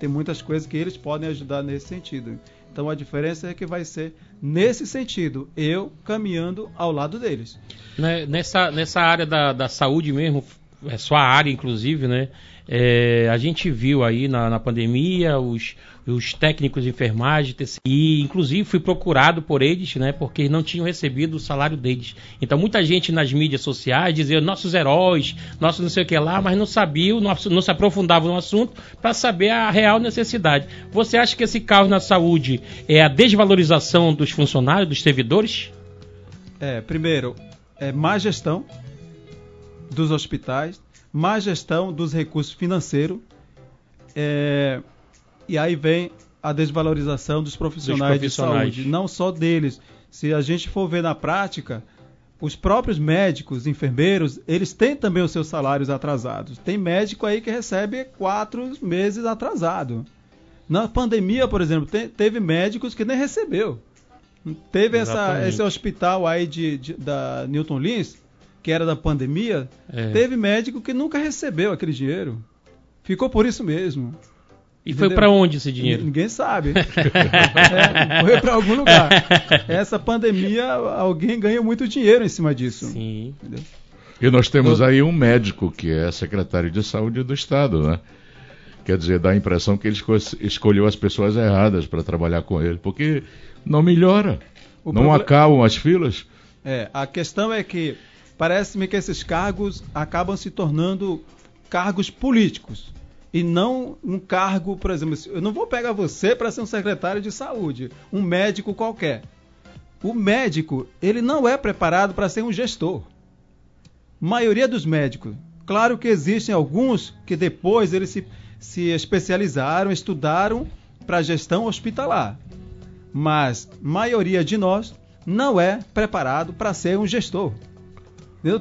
Speaker 5: Tem muitas coisas que eles podem ajudar nesse sentido. Então a diferença é que vai ser nesse sentido, eu caminhando ao lado deles.
Speaker 3: Né, nessa, nessa área da, da saúde mesmo, é sua área, inclusive, né? É, a gente viu aí na, na pandemia os, os técnicos de enfermagem, TCI, inclusive fui procurado por eles, né, porque não tinham recebido o salário deles. Então muita gente nas mídias sociais dizia nossos heróis, nossos não sei o que lá, mas não sabiam, não, não se aprofundavam no assunto para saber a real necessidade. Você acha que esse caos na saúde é a desvalorização dos funcionários, dos servidores?
Speaker 5: É, primeiro, é má gestão dos hospitais, má gestão dos recursos financeiros, é, e aí vem a desvalorização dos profissionais, dos profissionais, de saúde, não só deles. Se a gente for ver na prática, os próprios médicos, enfermeiros, eles têm também os seus salários atrasados. Tem médico aí que recebe quatro meses atrasado. Na pandemia, por exemplo, te, teve médicos que nem recebeu. Teve essa, esse hospital aí de, de, da Newton Lins, que era da pandemia, é. teve médico que nunca recebeu aquele dinheiro. Ficou por isso mesmo.
Speaker 3: E Entendeu? foi para onde esse dinheiro?
Speaker 5: Ninguém sabe. [LAUGHS] é, foi para algum lugar. Essa pandemia, alguém ganha muito dinheiro em cima disso.
Speaker 3: Sim. Entendeu?
Speaker 4: E nós temos aí um médico que é secretário de saúde do estado, né? Quer dizer, dá a impressão que ele escolheu as pessoas erradas para trabalhar com ele, porque não melhora, o não problem... acabam as filas.
Speaker 5: É, a questão é que parece-me que esses cargos acabam se tornando cargos políticos e não um cargo, por exemplo, eu não vou pegar você para ser um secretário de saúde, um médico qualquer. O médico, ele não é preparado para ser um gestor. Maioria dos médicos. Claro que existem alguns que depois eles se, se especializaram, estudaram para gestão hospitalar. Mas maioria de nós não é preparado para ser um gestor.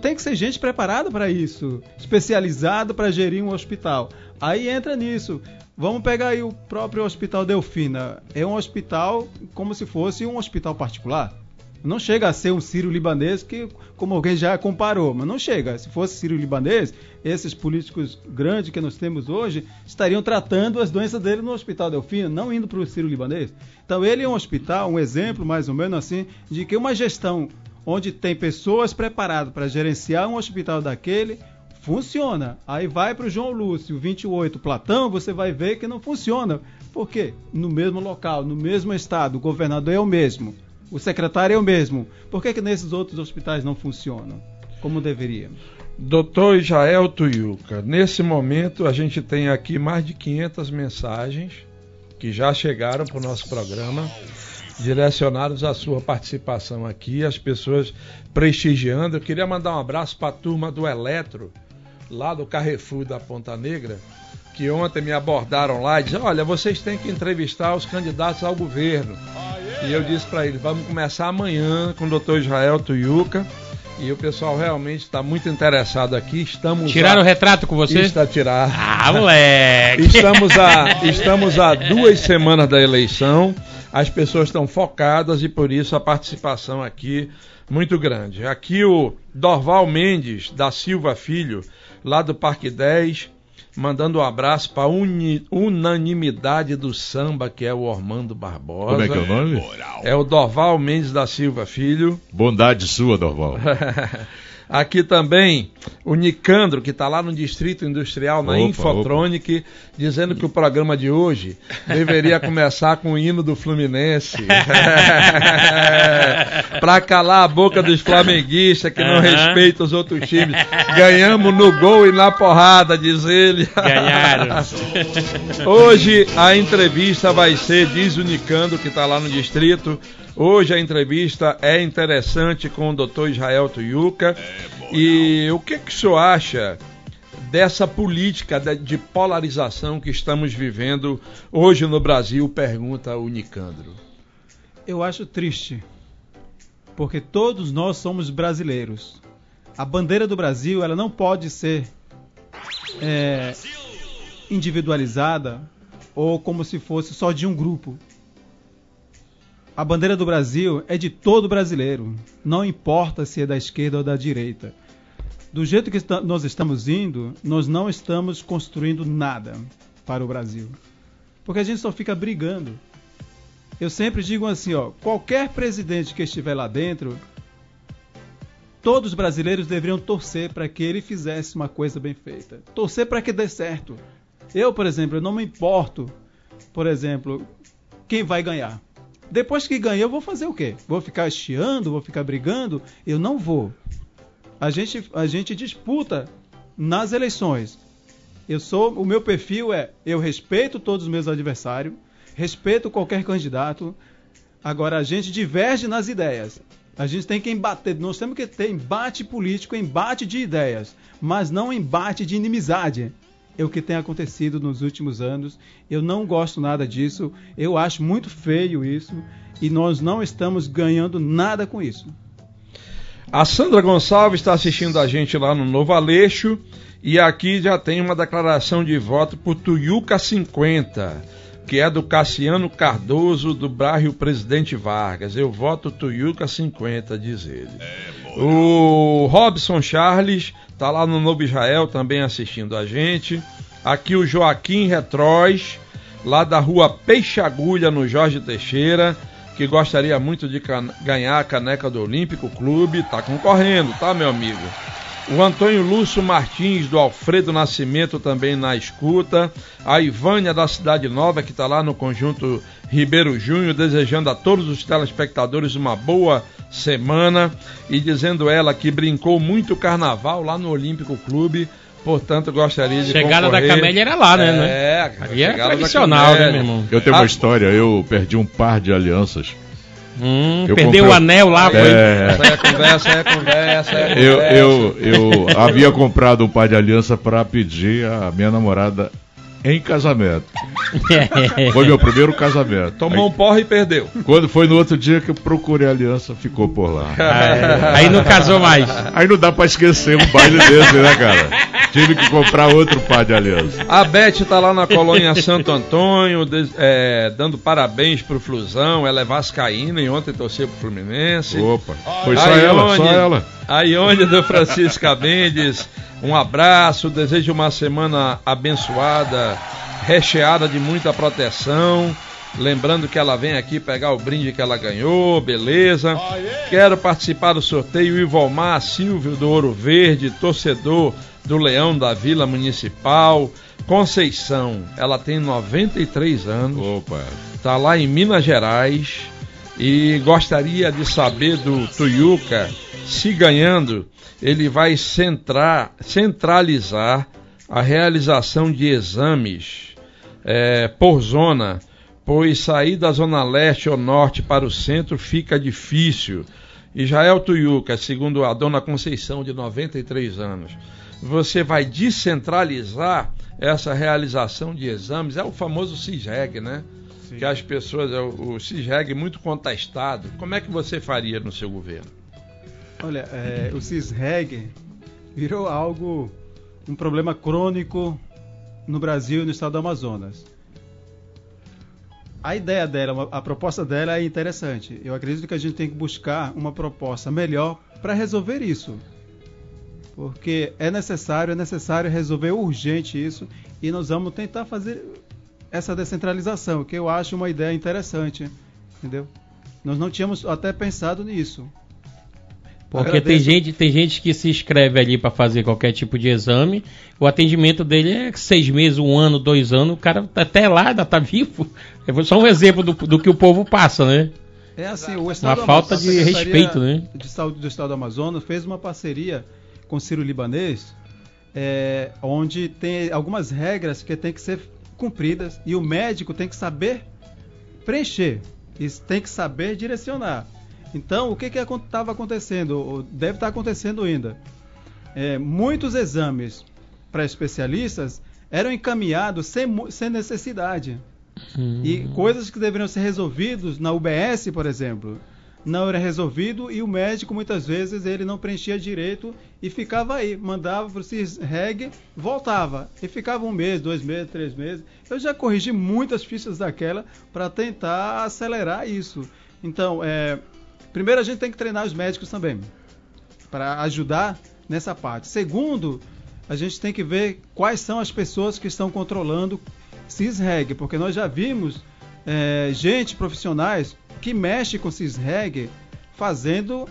Speaker 5: Tem que ser gente preparada para isso, especializado para gerir um hospital. Aí entra nisso. Vamos pegar aí o próprio Hospital Delfina. É um hospital como se fosse um hospital particular. Não chega a ser um sírio-libanês, que, como alguém já comparou, mas não chega. Se fosse sírio-libanês, esses políticos grandes que nós temos hoje estariam tratando as doenças dele no Hospital Delfina, não indo para o sírio-libanês. Então, ele é um hospital, um exemplo mais ou menos assim, de que uma gestão onde tem pessoas preparadas para gerenciar um hospital daquele, funciona. Aí vai para o João Lúcio 28 Platão, você vai ver que não funciona. Por quê? No mesmo local, no mesmo estado, o governador é o mesmo, o secretário é o mesmo. Por que, que nesses outros hospitais não funcionam como deveria?
Speaker 2: Doutor Israel Tuiuca, nesse momento a gente tem aqui mais de 500 mensagens que já chegaram para o nosso programa direcionados à sua participação aqui, as pessoas prestigiando. Eu queria mandar um abraço para a turma do Eletro, lá do Carrefour da Ponta Negra, que ontem me abordaram lá e disseram: Olha, vocês têm que entrevistar os candidatos ao governo. E eu disse para eles: Vamos começar amanhã com o doutor Israel Tuiuca. E o pessoal realmente está muito interessado aqui. Estamos
Speaker 3: Tiraram a... o retrato com você?
Speaker 2: Está tirado.
Speaker 3: Ah, moleque!
Speaker 2: estamos, a, estamos a duas semanas da eleição as pessoas estão focadas e por isso a participação aqui muito grande. Aqui o Dorval Mendes da Silva Filho, lá do Parque 10, mandando um abraço para a unanimidade do samba, que é o Ormando Barbosa.
Speaker 4: Como é que é o nome?
Speaker 2: É o Dorval Mendes da Silva Filho.
Speaker 4: Bondade sua, Dorval. [LAUGHS]
Speaker 2: Aqui também o Nicandro, que está lá no Distrito Industrial, na opa, Infotronic, opa. dizendo que o programa de hoje deveria [LAUGHS] começar com o hino do Fluminense. [LAUGHS] para calar a boca dos flamenguistas que não uhum. respeitam os outros times. Ganhamos no gol e na porrada, diz ele.
Speaker 3: Ganharam.
Speaker 2: hoje a entrevista vai ser, diz o Nicandro, que está lá no Distrito, Hoje a entrevista é interessante com o Dr. Israel Tuyuca. É, e o que, que o senhor acha dessa política de polarização que estamos vivendo hoje no Brasil? Pergunta o Nicandro.
Speaker 5: Eu acho triste, porque todos nós somos brasileiros. A bandeira do Brasil ela não pode ser é, individualizada ou como se fosse só de um grupo. A bandeira do Brasil é de todo brasileiro, não importa se é da esquerda ou da direita. Do jeito que nós estamos indo, nós não estamos construindo nada para o Brasil. Porque a gente só fica brigando. Eu sempre digo assim, ó, qualquer presidente que estiver lá dentro, todos os brasileiros deveriam torcer para que ele fizesse uma coisa bem feita. Torcer para que dê certo. Eu, por exemplo, eu não me importo, por exemplo, quem vai ganhar. Depois que ganhar, eu vou fazer o quê? Vou ficar chiando, vou ficar brigando? Eu não vou. A gente, a gente disputa nas eleições. Eu sou, o meu perfil é, eu respeito todos os meus adversários, respeito qualquer candidato. Agora a gente diverge nas ideias. A gente tem que embater, nós temos que ter embate político, embate de ideias, mas não embate de inimizade. É o que tem acontecido nos últimos anos. Eu não gosto nada disso. Eu acho muito feio isso e nós não estamos ganhando nada com isso.
Speaker 2: A Sandra Gonçalves está assistindo a gente lá no Novo Aleixo e aqui já tem uma declaração de voto por Tuiuca 50 que é do Cassiano Cardoso, do bairro Presidente Vargas. Eu voto Tuiuca 50, diz ele. É, o Robson Charles está lá no Novo Israel também assistindo a gente. Aqui o Joaquim Retróis, lá da rua Peixe Agulha, no Jorge Teixeira, que gostaria muito de ganhar a caneca do Olímpico Clube. Está concorrendo, tá, meu amigo? O Antônio Lúcio Martins, do Alfredo Nascimento, também na escuta. A Ivânia, da Cidade Nova, que está lá no conjunto Ribeiro Júnior, desejando a todos os telespectadores uma boa semana e dizendo ela que brincou muito carnaval lá no Olímpico Clube. Portanto, gostaria de
Speaker 3: Chegada
Speaker 2: concorrer.
Speaker 3: da Camélia era lá, né?
Speaker 2: É,
Speaker 3: Ali é tradicional, né, meu irmão?
Speaker 4: Eu tenho uma
Speaker 2: Ah.
Speaker 4: história, eu perdi um par de alianças.
Speaker 3: Hum,
Speaker 4: Eu
Speaker 3: perdeu
Speaker 4: comprei-
Speaker 3: o anel lá, foi.
Speaker 4: É,
Speaker 2: Essa é a conversa, é a conversa, é a
Speaker 4: eu,
Speaker 2: conversa.
Speaker 4: eu, eu havia comprado um par de aliança para pedir a minha namorada em casamento. [LAUGHS] Foi meu primeiro casamento.
Speaker 2: Tomou um porre e perdeu.
Speaker 4: Quando foi no outro dia que eu procurei a aliança, ficou por lá.
Speaker 3: Aí não casou mais.
Speaker 4: Aí não dá pra esquecer um baile desse, né, cara? Tive que comprar outro par de aliança.
Speaker 2: A Beth tá lá na colônia Santo Antônio, des- é, dando parabéns pro Flusão. Ela é vascaína e ontem torceu pro Fluminense.
Speaker 4: Opa, foi só ela, só ela.
Speaker 2: A do Francisca Mendes, um abraço, desejo uma semana abençoada, recheada de muita proteção. Lembrando que ela vem aqui pegar o brinde que ela ganhou, beleza. Quero participar do sorteio Ivolmar Silvio do Ouro Verde, torcedor do Leão da Vila Municipal. Conceição, ela tem 93 anos
Speaker 4: Opa,
Speaker 2: está lá em Minas Gerais e gostaria de saber do Tuiuca se ganhando ele vai centrar, centralizar a realização de exames eh, por zona, pois sair da zona leste ou norte para o centro fica difícil. Israel Tuiuca, segundo a dona Conceição, de 93 anos, você vai descentralizar essa realização de exames, é o famoso CISREG, né? Que as pessoas, é o, o CISREG muito contestado. Como é que você faria no seu governo?
Speaker 5: Olha, é, o CISREG virou algo, um problema crônico no Brasil e no estado do Amazonas. A ideia dela, a proposta dela é interessante. Eu acredito que a gente tem que buscar uma proposta melhor para resolver isso. Porque é necessário, é necessário resolver urgente isso e nós vamos tentar fazer essa descentralização, que eu acho uma ideia interessante, entendeu? Nós não tínhamos até pensado nisso.
Speaker 3: Porque
Speaker 5: Agradeço.
Speaker 3: tem gente, tem gente que se inscreve ali para fazer qualquer tipo de exame. O atendimento dele é seis meses, um ano, dois anos. O cara tá até lá ainda tá vivo. É só um exemplo do, do que o povo passa, né?
Speaker 5: É assim, o Estado
Speaker 3: Uma
Speaker 5: do
Speaker 3: falta
Speaker 5: Amazonas-
Speaker 3: de respeito, né?
Speaker 5: De saúde do Estado do Amazonas fez uma parceria com o Ciro Libanês, é, onde tem algumas regras que têm que ser cumpridas e o médico tem que saber preencher, e tem que saber direcionar. Então, o que estava acontecendo? ou Deve estar acontecendo ainda. É, muitos exames para especialistas eram encaminhados sem, sem necessidade. E coisas que deveriam ser resolvidas na UBS, por exemplo, não era resolvido e o médico muitas vezes ele não preenchia direito e ficava aí, mandava para o CISREG, voltava e ficava um mês, dois meses, três meses. Eu já corrigi muitas fichas daquela para tentar acelerar isso. Então, é, primeiro a gente tem que treinar os médicos também para ajudar nessa parte. Segundo, a gente tem que ver quais são as pessoas que estão controlando CISREG, porque nós já vimos é, gente profissionais que mexe com CISREG fazendo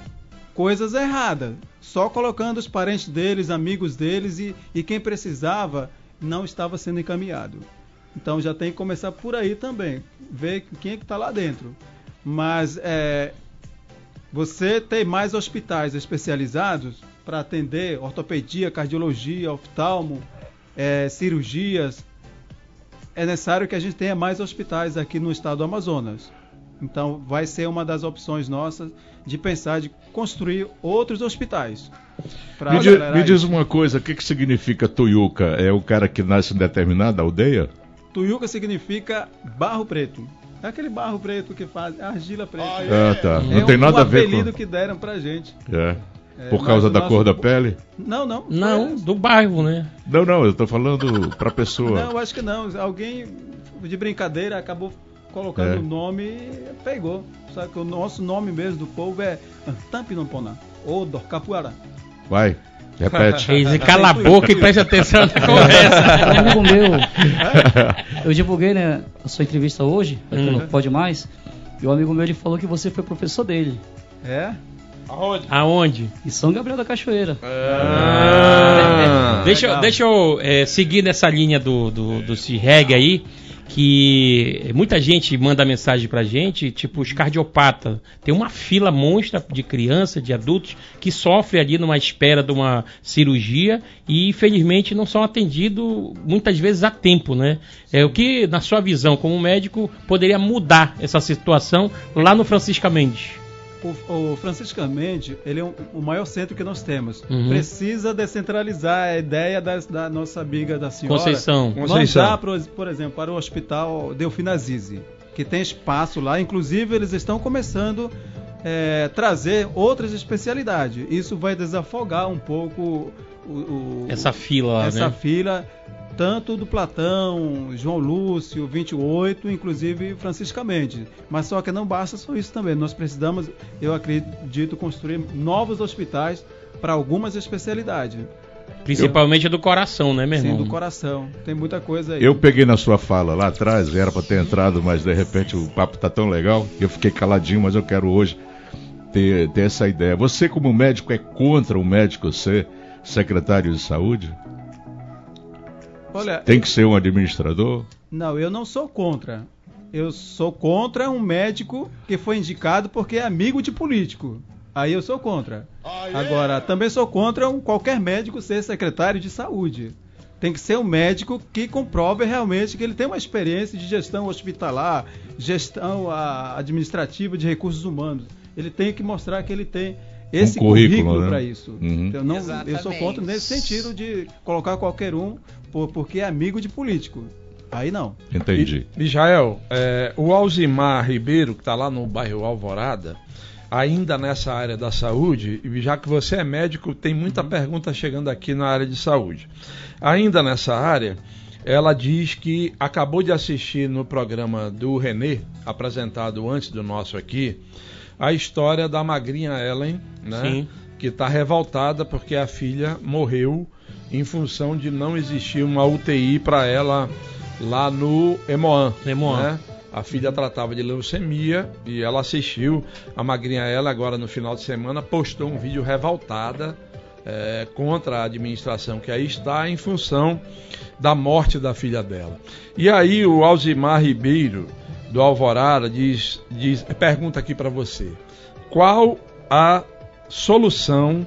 Speaker 5: coisas erradas, só colocando os parentes deles, amigos deles e, e quem precisava não estava sendo encaminhado. Então já tem que começar por aí também, ver quem é que está lá dentro. Mas é, você tem mais hospitais especializados para atender ortopedia, cardiologia, oftalmo, é, cirurgias. É necessário que a gente tenha mais hospitais aqui no estado do Amazonas. Então, vai ser uma das opções nossas de pensar de construir outros hospitais.
Speaker 4: Me, di- me diz uma coisa, o que, que significa Tuiuca? É o cara que nasce em determinada aldeia?
Speaker 5: Tuiuca significa barro preto. É aquele barro preto que faz argila preta.
Speaker 4: Ah, tá. Não
Speaker 5: É
Speaker 4: tem
Speaker 5: um,
Speaker 4: nada
Speaker 5: um
Speaker 4: a ver
Speaker 5: apelido
Speaker 4: com.
Speaker 5: que deram pra gente.
Speaker 4: É.
Speaker 5: É,
Speaker 4: Por causa da
Speaker 5: nosso-
Speaker 4: cor da pele?
Speaker 5: Não, não.
Speaker 3: Não,
Speaker 5: foi-
Speaker 3: do bairro, né?
Speaker 4: Não, não, eu tô falando pra pessoa.
Speaker 5: Não, acho que não. Alguém de brincadeira acabou colocando
Speaker 4: É.
Speaker 5: o nome e pegou. Só que o nosso nome mesmo do povo é Tampinompona ou Dorcapuara.
Speaker 4: Vai, repete.
Speaker 3: Reis, [LAUGHS] cala a boca e preste atenção na [LAUGHS] conversa.
Speaker 1: Um amigo meu, [LAUGHS] eu divulguei né, a sua entrevista hoje,
Speaker 3: Hum.
Speaker 1: no Pode Mais, e o amigo meu ele falou que você foi professor dele,
Speaker 5: É?
Speaker 3: Aonde?
Speaker 1: em São Gabriel da Cachoeira.
Speaker 3: Ah, deixa, eu-
Speaker 5: legal.
Speaker 3: deixa eu é, seguir nessa linha do, do, do CIREG aí, que muita gente manda mensagem pra gente, tipo os cardiopatas. Tem uma fila monstra de crianças, de adultos, que sofrem ali numa espera de uma cirurgia e infelizmente não são atendidos muitas vezes a tempo, né? É o que, na sua visão como médico, poderia mudar essa situação lá no Francisca Mendes?
Speaker 5: O, o Francisco Mendes, ele é um- o maior centro que nós temos.
Speaker 3: Uhum.
Speaker 5: Precisa descentralizar a ideia das- da nossa amiga da senhora.
Speaker 3: Conceição.
Speaker 2: Conceição.
Speaker 5: Mandar, por, por exemplo, para o Hospital Delfina Azizi, que tem espaço lá. Inclusive, eles estão começando a trazer outras especialidades. Isso vai desafogar um pouco o, o-
Speaker 3: Essa fila
Speaker 5: essa
Speaker 3: né?
Speaker 5: fila, tanto do Platão, João Lúcio, 28, inclusive Francisca Mendes. Mas só que não basta só isso também. Nós precisamos, eu acredito, construir novos hospitais para algumas especialidades.
Speaker 3: Principalmente do coração, né, meu
Speaker 5: Sim,
Speaker 3: irmão?
Speaker 5: do coração. Tem muita coisa aí.
Speaker 4: Eu peguei na sua fala lá atrás, era pra ter entrado, mas de repente o papo tá tão legal que eu fiquei caladinho, mas eu quero hoje ter, ter essa ideia. Você, como médico, é contra o médico ser secretário de saúde?
Speaker 5: Olha,
Speaker 4: Tem que ser um administrador?
Speaker 5: não, eu não sou contra. Eu sou contra um médico que foi indicado porque é amigo de político. Aí eu sou contra. Agora, também sou contra um, qualquer médico ser secretário de saúde. Tem que ser um médico que comprove realmente que ele tem uma experiência de gestão hospitalar, gestão ah, administrativa de recursos humanos. Ele tem que mostrar que ele tem esse
Speaker 4: Um currículo,
Speaker 5: currículo,
Speaker 4: né?
Speaker 5: para isso.
Speaker 4: Uhum.
Speaker 5: Eu, não, eu sou contra nesse sentido de colocar qualquer um por- porque é amigo de político. Aí não.
Speaker 4: Entendi.
Speaker 2: Mijael, é, o Alzimar Ribeiro, que está lá no bairro Alvorada, ainda nessa área da saúde, e já que você é médico, tem muita pergunta chegando aqui na área de saúde. Ainda nessa área, ela diz que acabou de assistir no programa do Renê, apresentado antes do nosso aqui, a história da magrinha Ellen, né?
Speaker 3: Sim.
Speaker 2: Que está revoltada porque a filha morreu em função de não existir uma UTI para ela lá no Emoan.
Speaker 3: Emoan.
Speaker 2: Né? A filha tratava de leucemia e ela assistiu. A magrinha ela agora no final de semana postou um vídeo revoltada eh, contra a administração que aí está em função da morte da filha dela. E aí o Alzimar Ribeiro do Alvorada diz, diz pergunta aqui para você: qual a solução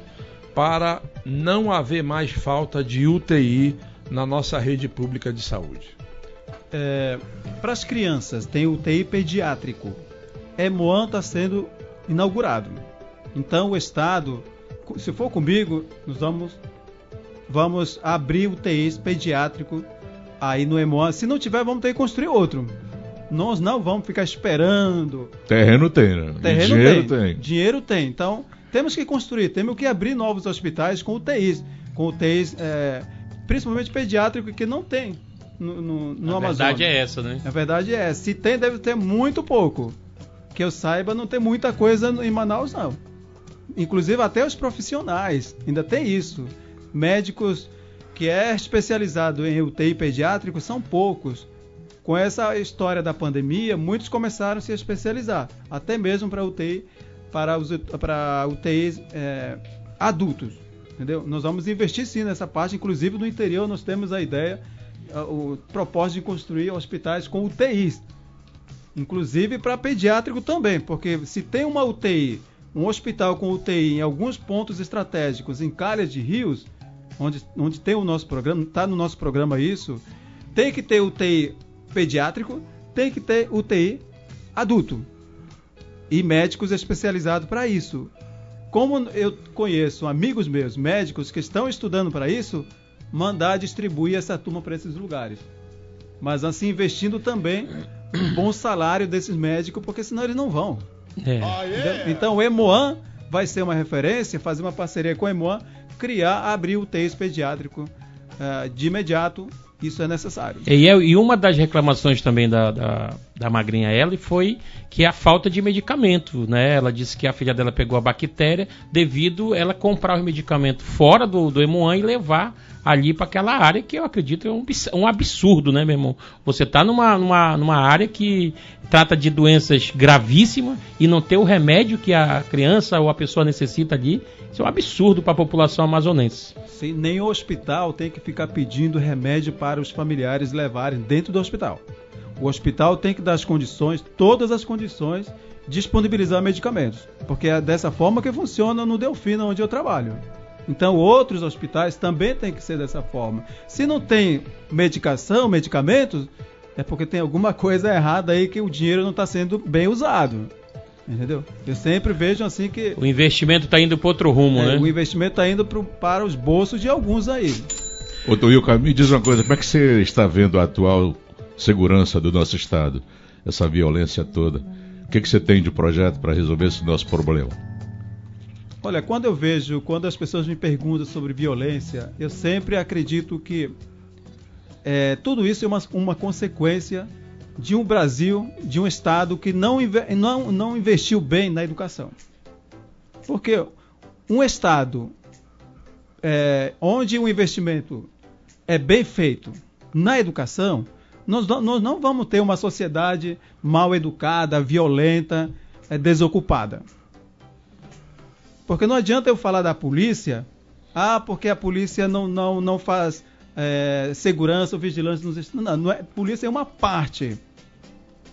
Speaker 2: para não haver mais falta de UTI na nossa rede pública de saúde?
Speaker 5: É, para as crianças, tem UTI pediátrico. EMOAN está sendo inaugurado. Então, o Estado, se for comigo, nós vamos, vamos abrir UTIs pediátrico aí no EMOAN. Se não tiver, vamos ter que construir outro. Nós não vamos ficar esperando.
Speaker 4: Terreno tem, né?
Speaker 5: Terreno
Speaker 4: dinheiro
Speaker 5: tem.
Speaker 4: tem.
Speaker 5: Dinheiro tem. Então, temos que construir, temos que abrir novos hospitais com UTIs. Com UTIs, é, principalmente pediátrico, que não tem no, no, no
Speaker 3: a
Speaker 5: Amazonas.
Speaker 3: verdade é essa, né?
Speaker 5: A verdade é, se tem, deve ter muito pouco. Que eu saiba, não tem muita coisa em Manaus, não. Inclusive, até os profissionais, ainda tem isso. Médicos que é especializado em UTI pediátrico são poucos. Com essa história da pandemia, muitos começaram a se especializar, até mesmo para UTI para, os, para UTIs é, adultos. Entendeu? Nós vamos investir sim nessa parte, inclusive no interior nós temos a ideia, o propósito de construir hospitais com UTIs. Inclusive para pediátrico também, porque se tem uma UTI, um hospital com UTI em alguns pontos estratégicos, em calhas de rios, onde, onde tem o nosso programa, está no nosso programa isso, tem que ter UTI pediátrico, tem que ter UTI adulto e médicos especializados para isso. Como eu conheço amigos meus, médicos que estão estudando para isso, mandar distribuir essa turma para esses lugares. Mas assim investindo também um bom salário desses médicos, porque senão eles não vão. É. Então o Emoan vai ser uma referência, fazer uma parceria com o Emoan, criar, abrir o TEIS pediátrico uh, de imediato isso é necessário.
Speaker 3: E, é, e uma das reclamações também da, da, da magrinha Ellie foi que a falta de medicamento, né? Ela disse que a filha dela pegou a bactéria devido ela comprar o medicamento fora do, do Emuan e levar ali para aquela área que eu acredito é um, um absurdo, né, meu irmão? Você tá numa, numa, numa área que trata de doenças gravíssimas e não ter o remédio que a criança ou a pessoa necessita ali, isso é um absurdo para a população amazonense.
Speaker 5: Sim, nem o hospital tem que ficar pedindo remédio para os familiares levarem dentro do hospital. O hospital tem que dar as condições, todas as condições, disponibilizar medicamentos, porque é dessa forma que funciona no Delfino, onde eu trabalho. Então, outros hospitais também têm que ser dessa forma. Se não tem medicação, medicamentos, é porque tem alguma coisa errada aí que o dinheiro não está sendo bem usado. Entendeu? Eu sempre vejo assim que.
Speaker 3: O investimento está indo para outro rumo, é, né?
Speaker 5: O investimento está indo pro, para os bolsos de alguns aí.
Speaker 4: Ô, Tuilca, me diz uma coisa: como é que você está vendo a atual segurança do nosso Estado? Essa violência toda. O que, que você tem de projeto para resolver esse nosso problema?
Speaker 5: Olha, quando eu vejo, quando as pessoas me perguntam sobre violência, eu sempre acredito que é, tudo isso é uma, uma consequência de um Brasil, de um Estado que não, não, não investiu bem na educação. Porque um Estado é, onde o investimento é bem feito na educação, nós, nós não vamos ter uma sociedade mal educada, violenta, é, desocupada. Porque não adianta eu falar da polícia, ah, porque a polícia não, não, não faz é, segurança ou vigilância nos estados. Não, não é, polícia é uma parte.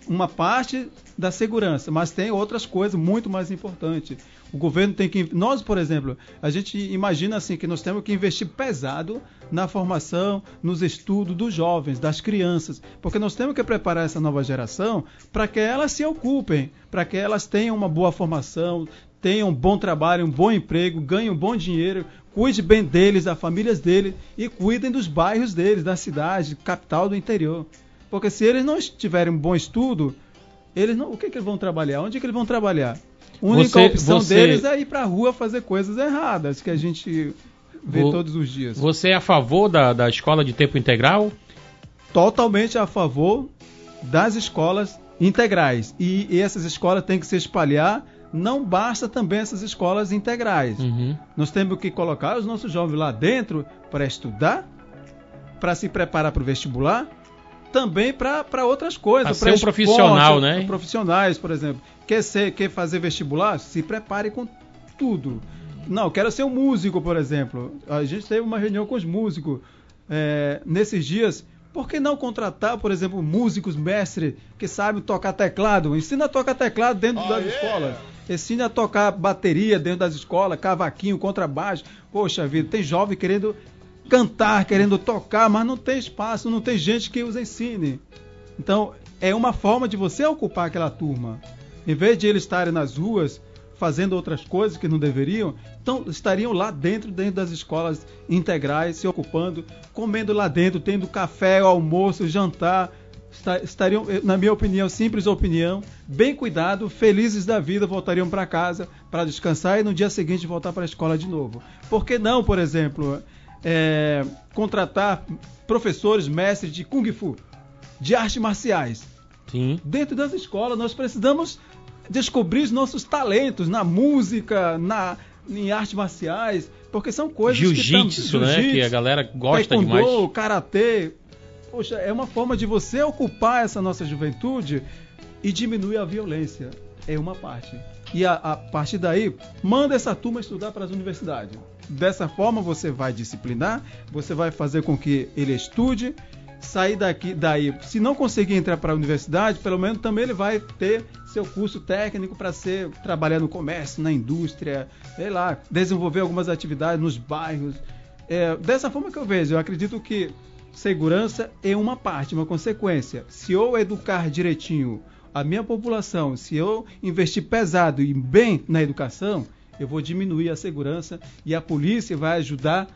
Speaker 5: Uma parte da segurança, mas tem outras coisas muito mais importantes. O governo tem que. Nós, por exemplo, a gente imagina assim que nós temos que investir pesado na formação, nos estudos dos jovens, das crianças, porque nós temos que preparar essa nova geração para que elas se ocupem, para que elas tenham uma boa formação, tenham um bom trabalho, um bom emprego, ganhem um bom dinheiro, cuide bem deles, das famílias deles e cuidem dos bairros deles, da cidade, capital do interior. Porque se eles não tiverem um bom estudo, eles não, o que, que eles vão trabalhar? Onde que eles vão trabalhar? A única você, opção você... deles é ir para a rua fazer coisas erradas que a gente vê todos os dias.
Speaker 3: Você é a favor da, da escola de tempo integral?
Speaker 5: Totalmente a favor das escolas integrais. E, e essas escolas têm que se espalhar não basta também essas escolas integrais. Uhum. Nós temos que colocar os nossos jovens lá dentro para estudar, para se preparar para o vestibular, também para outras coisas.
Speaker 3: Para ser um profissional, né?
Speaker 5: Profissionais, por exemplo. Quer, ser, quer fazer vestibular? Se prepare com tudo. Não, quero ser um músico, por exemplo. A gente teve uma reunião com os músicos é, nesses dias por que não contratar, por exemplo, músicos, mestres que sabem tocar teclado? Ensina a tocar teclado dentro oh, das yeah. escolas. Ensina a tocar bateria dentro das escolas, cavaquinho, contrabaixo. Poxa vida, tem jovem querendo cantar, querendo tocar, mas não tem espaço, não tem gente que os ensine. Então, é uma forma de você ocupar aquela turma. Em vez de eles estarem nas ruas fazendo outras coisas que não deveriam, então estariam lá dentro, dentro das escolas integrais, se ocupando, comendo lá dentro, tendo café, almoço, jantar, estariam, na minha opinião, simples opinião, bem cuidado, felizes da vida, voltariam para casa para descansar e no dia seguinte voltar para a escola de novo. Por que não, por exemplo, é, contratar professores, mestres de Kung Fu, de artes marciais?
Speaker 3: Sim.
Speaker 5: Dentro das escolas, nós precisamos descobrir os nossos talentos na música, na em artes marciais, porque são coisas
Speaker 3: Jiu-jitsu, né? Que a galera gosta taekwondo, demais.
Speaker 5: karatê. Poxa, é uma forma de você ocupar essa nossa juventude e diminuir a violência. é uma parte. E a, a partir daí, manda essa turma estudar para as universidades. Dessa forma, você vai disciplinar, você vai fazer com que ele estude, sair daqui, daí, se não conseguir entrar para a universidade, pelo menos também ele vai ter seu curso técnico para ser trabalhar no comércio, na indústria, sei lá, desenvolver algumas atividades nos bairros. É, dessa forma que eu vejo, eu acredito que segurança é uma parte, uma consequência. Se eu educar direitinho a minha população, se eu investir pesado e bem na educação, eu vou diminuir a segurança e a polícia vai ajudar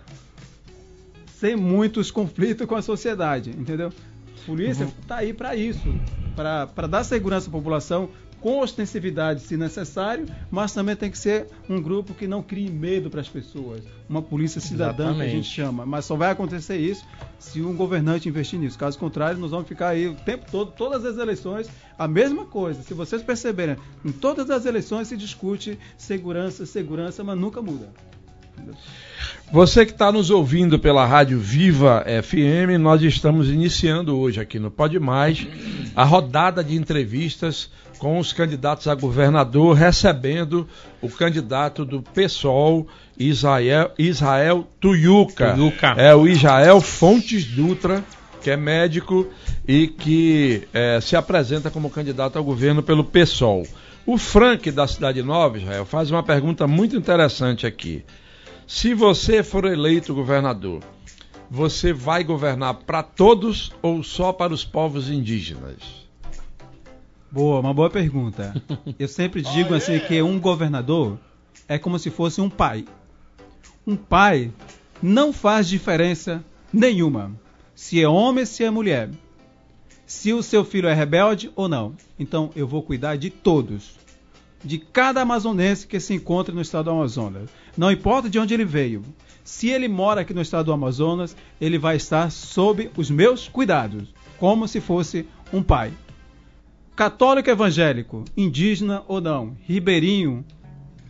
Speaker 5: sem muitos conflitos com a sociedade, entendeu? A polícia está uhum. aí para isso, para dar segurança à população, com ostensividade se necessário, mas também tem que ser um grupo que não crie medo para as pessoas. Uma polícia cidadã Exatamente. que a gente chama. Mas só vai acontecer isso se um governante investir nisso. Caso contrário, nós vamos ficar aí o tempo todo, todas as eleições, a mesma coisa. Se vocês perceberem, em todas as eleições se discute segurança, segurança, mas nunca muda.
Speaker 2: Você que está nos ouvindo pela Rádio Viva FM, nós estamos iniciando hoje aqui no Pode Mais a rodada de entrevistas com os candidatos a governador, recebendo o candidato do PSOL, Israel, Israel Tuyuca. Tuyuca. É o Israel Fontes Dutra, que é médico e que é, se apresenta como candidato ao governo pelo PSOL. O Frank da Cidade Nova, Israel, faz uma pergunta muito interessante aqui. Se você for eleito governador, você vai governar para todos ou só para os povos indígenas?
Speaker 5: Boa, uma boa pergunta. [LAUGHS] Eu sempre digo assim que um governador é como se fosse um pai. Um pai não faz diferença nenhuma se é homem, se é mulher. Se o seu filho é rebelde ou não. Então eu vou cuidar de todos. De cada amazonense que se encontra no estado do Amazonas. Não importa de onde ele veio. Se ele mora aqui no estado do Amazonas, ele vai estar sob os meus cuidados, como se fosse um pai. Católico evangélico, indígena ou não, ribeirinho,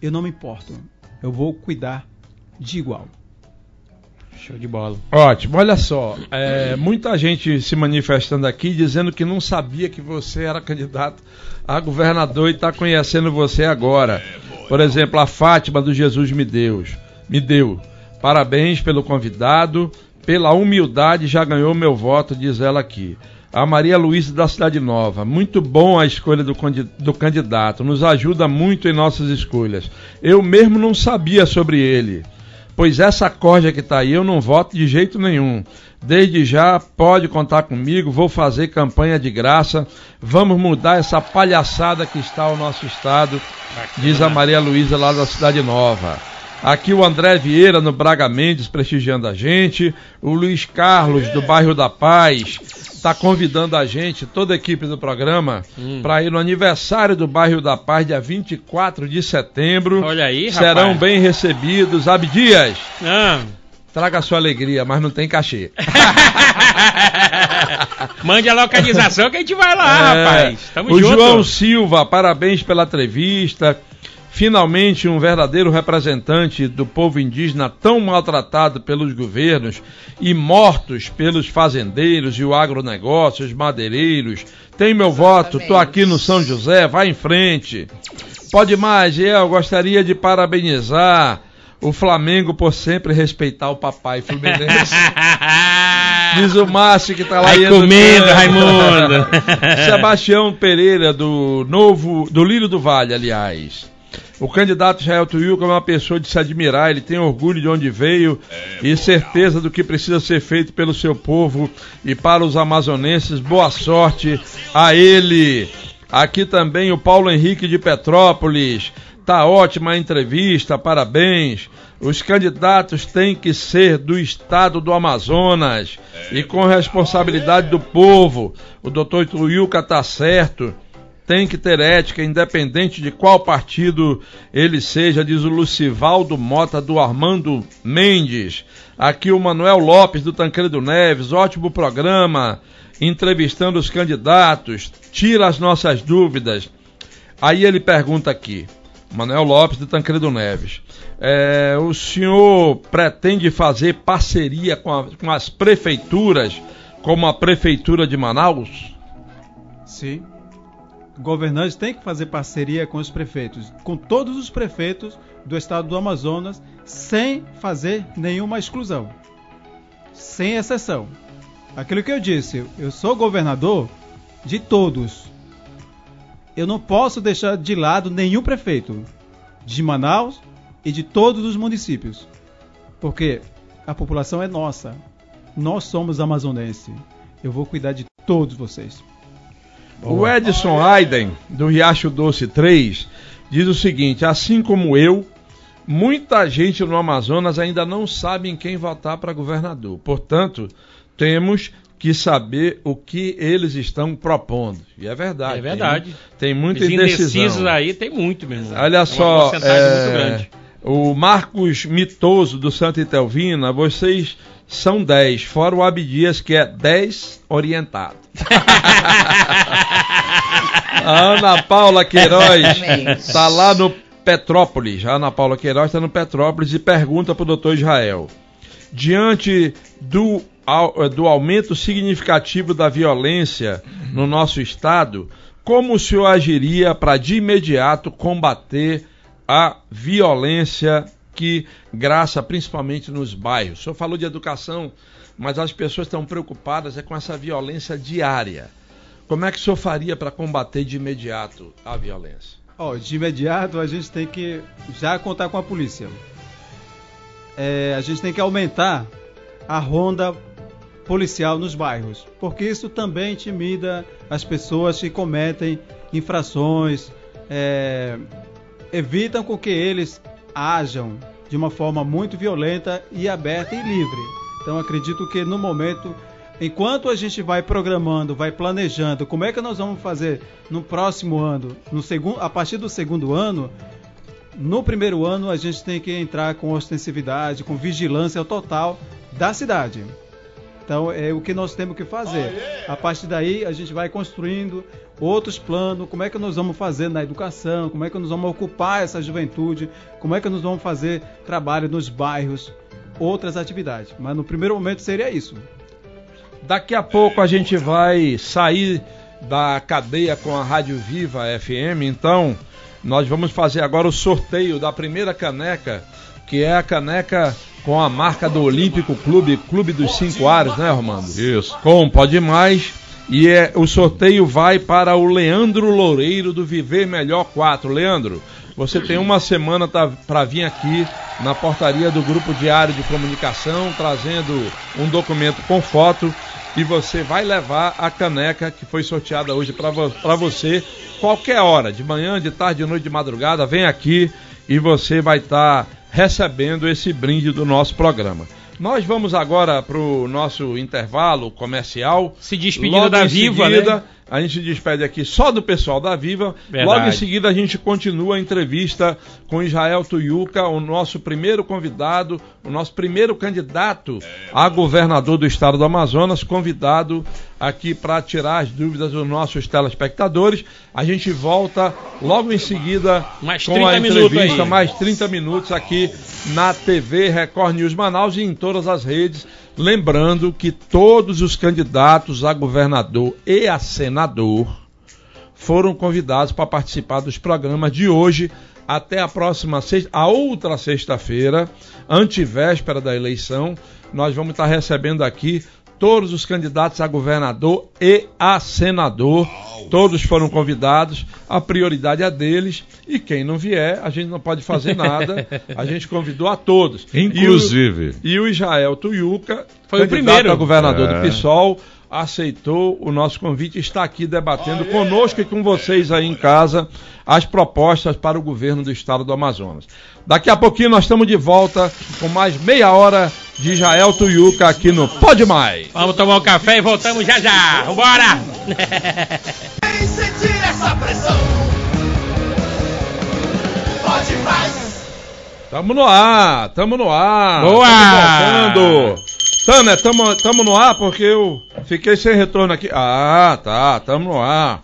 Speaker 5: eu não me importo. Eu vou cuidar de igual.
Speaker 2: Show de bola. Ótimo, olha só. É, muita gente se manifestando aqui dizendo que não sabia que você era candidato a governador e está conhecendo você agora. Por exemplo, a Fátima do Jesus me deu. Me deu. Parabéns pelo convidado, pela humildade já ganhou meu voto, diz ela aqui a Maria Luísa da Cidade Nova. Muito bom a escolha do, do, candidato, nos ajuda muito em nossas escolhas. Eu mesmo não sabia sobre ele, pois essa corja que está aí eu não voto de jeito nenhum. Desde já pode contar comigo, vou fazer campanha de graça. Vamos mudar essa palhaçada que está o nosso estado, diz a Maria Luísa lá da Cidade Nova. Aqui o André Vieira no Braga Mendes prestigiando a gente, o Luiz Carlos do bairro da Paz, está convidando a gente, toda a equipe do programa, hum. para ir no aniversário do bairro da Paz, dia 24 de setembro.
Speaker 3: Olha aí,
Speaker 2: rapaz. Serão bem recebidos. Abdias. Ah. Traga a sua alegria, mas não tem cachê. [LAUGHS]
Speaker 3: Mande a localização que a gente vai lá, é, rapaz.
Speaker 2: Tamo o junto. João Silva, parabéns pela entrevista. Finalmente, um verdadeiro representante do povo indígena tão maltratado pelos governos e mortos pelos fazendeiros e o agronegócio, os madeireiros. Tem meu voto, tô aqui no São José, vai em frente. Pode mais, eu gostaria de parabenizar o Flamengo por sempre respeitar o papai Fluminense. [LAUGHS] Diz o Márcio que tá lá
Speaker 3: Vai comendo, Raimundo. [LAUGHS]
Speaker 2: Sebastião Pereira do Novo, do Lírio do Vale, aliás. O candidato Israel Tuyuca é uma pessoa de se admirar, ele tem orgulho de onde veio é, e certeza do que precisa ser feito pelo seu povo e para os amazonenses. Boa sorte a ele. Aqui também o Paulo Henrique de Petrópolis. Tá ótima a entrevista, parabéns. Os candidatos têm que ser do estado do Amazonas e com responsabilidade do povo. O doutor Tuyuca tá certo tem que ter ética, independente de qual partido ele seja, diz o Lucivaldo Mota do Armando Mendes. Aqui o Manuel Lopes do Tancredo Neves, ótimo programa, entrevistando os candidatos, tira as nossas dúvidas. Aí ele pergunta aqui, Manuel Lopes do Tancredo Neves, é, o senhor pretende fazer parceria com, a, com as prefeituras, como a prefeitura de Manaus?
Speaker 5: Sim governantes têm que fazer parceria com os prefeitos, com todos os prefeitos do estado do Amazonas, sem fazer nenhuma exclusão, sem exceção. Aquilo que eu disse, eu sou governador de todos. Eu não posso deixar de lado nenhum prefeito de Manaus e de todos os municípios, porque a população é nossa. Nós somos amazonenses. Eu vou cuidar de todos vocês.
Speaker 2: O Edson Aiden, do Riacho Doce 3, diz o seguinte: assim como eu, muita gente no Amazonas ainda não sabe em quem votar para governador. Portanto, temos que saber o que eles estão propondo. E é verdade.
Speaker 3: É verdade.
Speaker 2: Tem, tem muita
Speaker 3: Os indecisos
Speaker 2: indecisão.
Speaker 3: aí tem muito, meu irmão.
Speaker 2: Olha
Speaker 3: É
Speaker 2: só, é, o Marcos Mitoso do Santa Itelvina, vocês são 10, fora o Abdias que é 10 orientado. A [LAUGHS] Ana Paula Queiroz está lá no Petrópolis. A Ana Paula Queiroz está no Petrópolis e pergunta para o doutor Israel. Diante do, au- do aumento significativo da violência no nosso estado, como o senhor agiria para de imediato combater a violência que graça principalmente nos bairros? O senhor falou de educação, mas as pessoas estão preocupadas é com essa violência diária. Como é que o senhor faria para combater de imediato a violência?
Speaker 5: Ó, de imediato a gente tem que já contar com a polícia. É, a gente tem que aumentar a ronda policial nos bairros, porque isso também intimida as pessoas que cometem infrações, é, evitam com que eles ajam de uma forma muito violenta e aberta e livre. Então acredito que no momento, enquanto a gente vai programando, vai planejando, como é que nós vamos fazer no próximo ano, no segundo, a partir do segundo ano, no primeiro ano a gente tem que entrar com ostensividade, com vigilância total da cidade. Então é o que nós temos que fazer. A partir daí a gente vai construindo outros planos, como é que nós vamos fazer na educação, como é que nós vamos ocupar essa juventude, como é que nós vamos fazer trabalho nos bairros, outras atividades. Mas no primeiro momento seria isso.
Speaker 2: Daqui a pouco a gente vai sair da cadeia com a Rádio Viva FM, então nós vamos fazer agora o sorteio da primeira caneca, que é a caneca com a marca do Olímpico Clube, Clube dos Cinco Ares, né, Romando?
Speaker 4: Isso.
Speaker 2: Com Pode Mais. E é, o sorteio vai para o Leandro Loureiro do Viver Melhor 4. Leandro, você tem uma semana para vir aqui na portaria do Grupo Diário de Comunicação, trazendo um documento com foto e você vai levar a caneca que foi sorteada hoje para vo você, qualquer hora, de manhã, de tarde, de noite, de madrugada, vem aqui e você vai estar tá recebendo esse brinde do nosso programa. Nós vamos agora para o nosso intervalo comercial.
Speaker 3: Se despedindo da Viva,
Speaker 2: seguida,
Speaker 3: né?
Speaker 2: A gente despede aqui só do pessoal da Viva.
Speaker 3: Verdade.
Speaker 2: Logo em seguida a gente continua a entrevista com Israel Tuyuca, o nosso primeiro convidado, o nosso primeiro candidato a governador do estado do Amazonas, convidado aqui para tirar as dúvidas dos nossos telespectadores. A gente volta logo em seguida
Speaker 3: Mais
Speaker 2: com
Speaker 3: 30
Speaker 2: a
Speaker 3: minutos
Speaker 2: entrevista, mais 30 minutos aqui na TV Record News Manaus e em todas as redes. Lembrando que todos os candidatos a governador e a senador foram convidados para participar dos programas de hoje. Até a próxima sexta, a outra sexta-feira, antivéspera da eleição, nós vamos estar recebendo aqui todos os candidatos a governador e a senador. Todos foram convidados, a prioridade é deles e quem não vier, a gente não pode fazer nada. [LAUGHS] A gente convidou a todos.
Speaker 4: Inclusive.
Speaker 2: E o, e o Israel Tuiuca,
Speaker 3: Foi o primeiro.
Speaker 2: a governador
Speaker 4: É.
Speaker 2: do PSOL, aceitou o nosso convite e está aqui debatendo conosco e com vocês aí em casa as propostas para o governo do estado do Amazonas. Daqui a pouquinho nós estamos de volta com mais meia hora de Israel Tuiuca aqui no Pode Mais.
Speaker 3: Vamos tomar um café e voltamos já já. Vambora!
Speaker 6: Sentir essa pressão. Pode mais.
Speaker 2: Tamo no ar, tamo no ar.
Speaker 3: Boa!
Speaker 2: Tamo. Tânia, tamo, tamo no ar porque eu fiquei sem retorno aqui. Ah, tá, tamo no ar.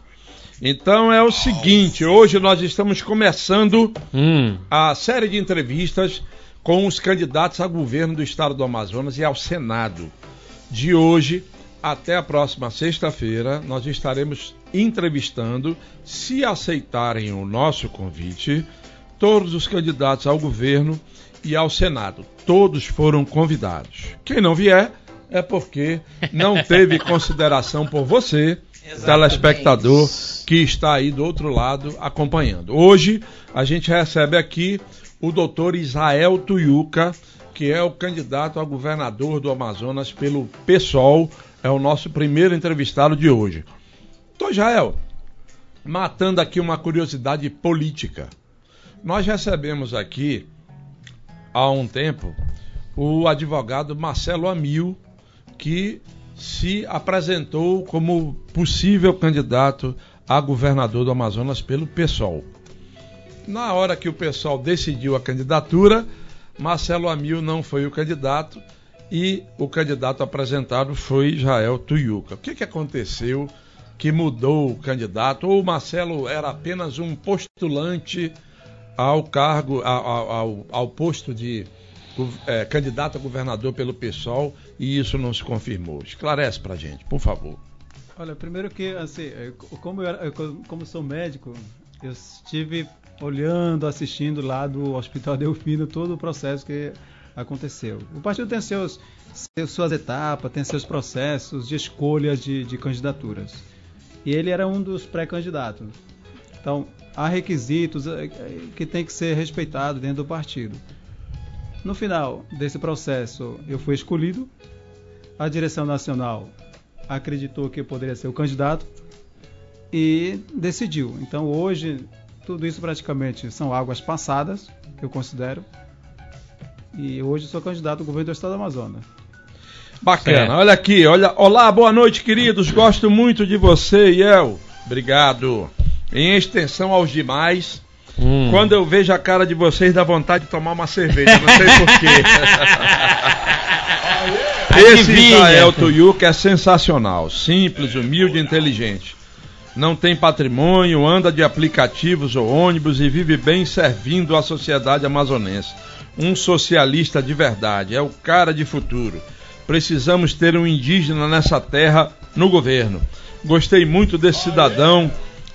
Speaker 2: Então é o seguinte, hoje nós estamos começando
Speaker 3: Hum,
Speaker 2: a série de entrevistas com os candidatos a governo do estado do Amazonas e ao Senado. De hoje até a próxima sexta-feira nós estaremos entrevistando, se aceitarem o nosso convite, todos os candidatos ao governo e ao Senado. Todos foram convidados. Quem não vier é porque não [LAUGHS] teve consideração por você, Exatamente. telespectador que está aí do outro lado acompanhando. Hoje a gente recebe aqui o doutor Israel Tuiuca, que é o candidato a governador do Amazonas pelo PSOL, é o nosso primeiro entrevistado de hoje. Doutor Israel, matando aqui uma curiosidade política. Nós recebemos aqui, há um tempo, o advogado Marcelo Amil, que se apresentou como possível candidato a governador do Amazonas pelo PSOL. Na hora que o PSOL decidiu a candidatura, Marcelo Amil não foi o candidato e o candidato apresentado foi Israel Tuiuca. O que, que aconteceu que mudou o candidato? Ou o Marcelo era apenas um postulante ao cargo, ao, ao, ao posto de é, candidato a governador pelo PSOL e isso não se confirmou? Esclarece pra gente, por favor.
Speaker 5: Olha, primeiro que, assim, como, eu, como sou médico, eu estive olhando, assistindo lá do Hospital Delfino todo o processo que aconteceu. O partido tem seus, suas etapas, tem seus processos de escolhas de, de candidaturas. E ele era um dos pré-candidatos. Então, há requisitos eh, eh, que tem que ser respeitados dentro do partido. No final desse processo, eu fui escolhido. A direção nacional acreditou que eu poderia ser o candidato e decidiu. Então, hoje, tudo isso praticamente são águas passadas, que eu considero. E hoje sou candidato ao governo do estado do Amazonas.
Speaker 2: Bacana, olha aqui, olha, olá, boa noite, queridos. Gosto muito de você, Iel. Obrigado. Em extensão aos demais. Hum. Quando eu vejo a cara de vocês, dá vontade de tomar uma cerveja, não sei porquê. [LAUGHS] Esse Israel Tuyuca é sensacional, simples, humilde e inteligente. Não tem patrimônio, anda de aplicativos ou ônibus e vive bem servindo a sociedade amazonense um socialista de verdade, é o cara de futuro. Precisamos ter um indígena nessa terra no governo. Gostei muito desse cidadão,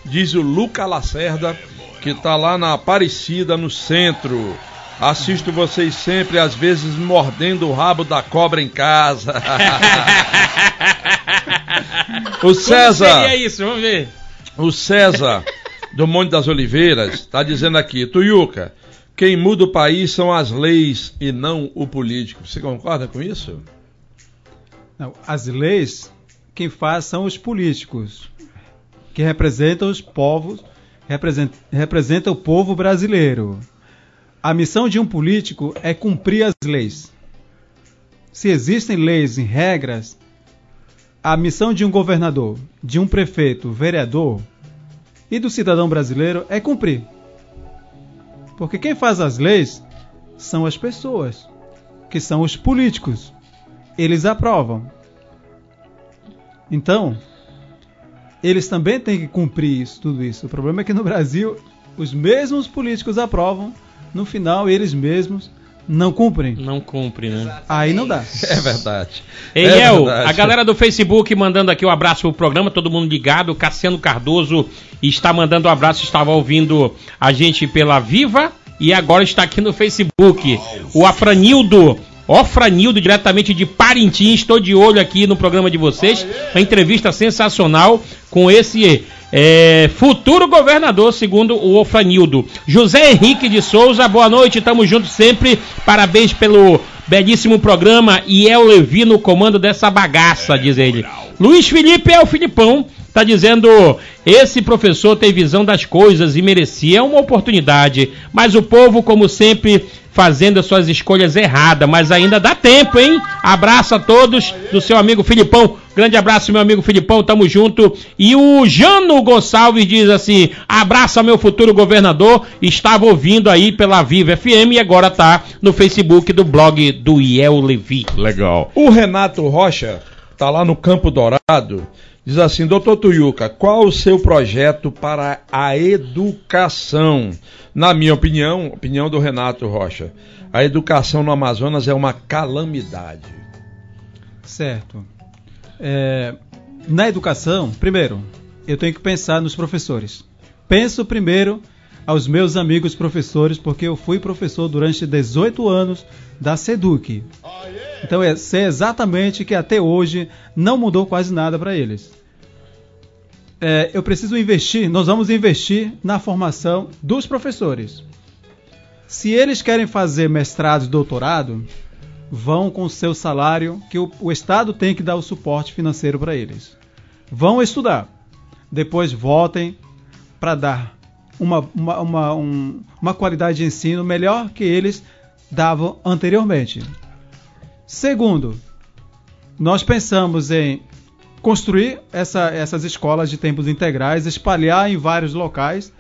Speaker 2: diz o Luca Lacerda, que está lá na Aparecida, no centro. Assisto vocês sempre, às vezes mordendo o rabo da cobra em casa. [LAUGHS] o César. Como
Speaker 3: seria isso? Vamos ver.
Speaker 2: O César do Monte das Oliveiras está dizendo aqui, Tuiuca, quem muda o país são as leis e não o político. Você concorda com isso?
Speaker 5: Não, as leis, quem faz são os políticos, que representam os povos, representam, representam o povo brasileiro. A missão de um político é cumprir as leis. Se existem leis e regras, a missão de um governador, de um prefeito, vereador e do cidadão brasileiro é cumprir. Porque quem faz as leis são as pessoas, que são os políticos. Eles aprovam. Então, eles também têm que cumprir isso, tudo isso. O problema é que no Brasil, os mesmos políticos aprovam, no final eles mesmos não cumprem.
Speaker 3: Não cumprem, né?
Speaker 5: Aí não dá.
Speaker 2: É verdade.
Speaker 3: Ei, é El, verdade. a galera do Facebook mandando aqui um abraço pro programa, todo mundo ligado. Cassiano Cardoso está mandando um abraço, estava ouvindo a gente pela Viva e agora está aqui no Facebook. O Afranildo Ofranildo, diretamente de Parintins. Estou de olho aqui no programa de vocês. Uma entrevista sensacional com esse é, futuro governador, segundo o Ofranildo. José Henrique de Souza, boa noite, tamo junto sempre. Parabéns pelo belíssimo programa. E é o Levi no comando dessa bagaça, diz ele. Luiz Felipe é o Filipão. Tá dizendo, esse professor tem visão das coisas e merecia uma oportunidade, mas o povo, como sempre, fazendo as suas escolhas erradas, mas ainda dá tempo, hein? Abraço a todos do seu amigo Filipão. Grande abraço, meu amigo Filipão, tamo junto. E o Jano Gonçalves diz assim: abraço ao meu futuro governador. Estava ouvindo aí pela Viva FM e agora tá no Facebook do blog do Iel Levi.
Speaker 2: Legal. O Renato Rocha tá lá no Campo Dourado. Diz assim, doutor Tuiuca, qual o seu projeto para a educação? Na minha opinião, opinião do Renato Rocha, a educação no Amazonas é uma calamidade.
Speaker 5: Certo. É, na educação, primeiro, eu tenho que pensar nos professores. Penso primeiro aos meus amigos professores, porque eu fui professor durante 18 anos da SEDUC. Então é exatamente que até hoje não mudou quase nada para eles. É, eu preciso investir, nós vamos investir na formação dos professores. Se eles querem fazer mestrado e doutorado, vão com seu salário, que o, o Estado tem que dar o suporte financeiro para eles. Vão estudar. Depois voltem para dar uma, uma, uma, um, uma qualidade de ensino melhor que eles davam anteriormente. Segundo, nós pensamos em construir essa, essas escolas de tempos integrais, espalhar em vários locais,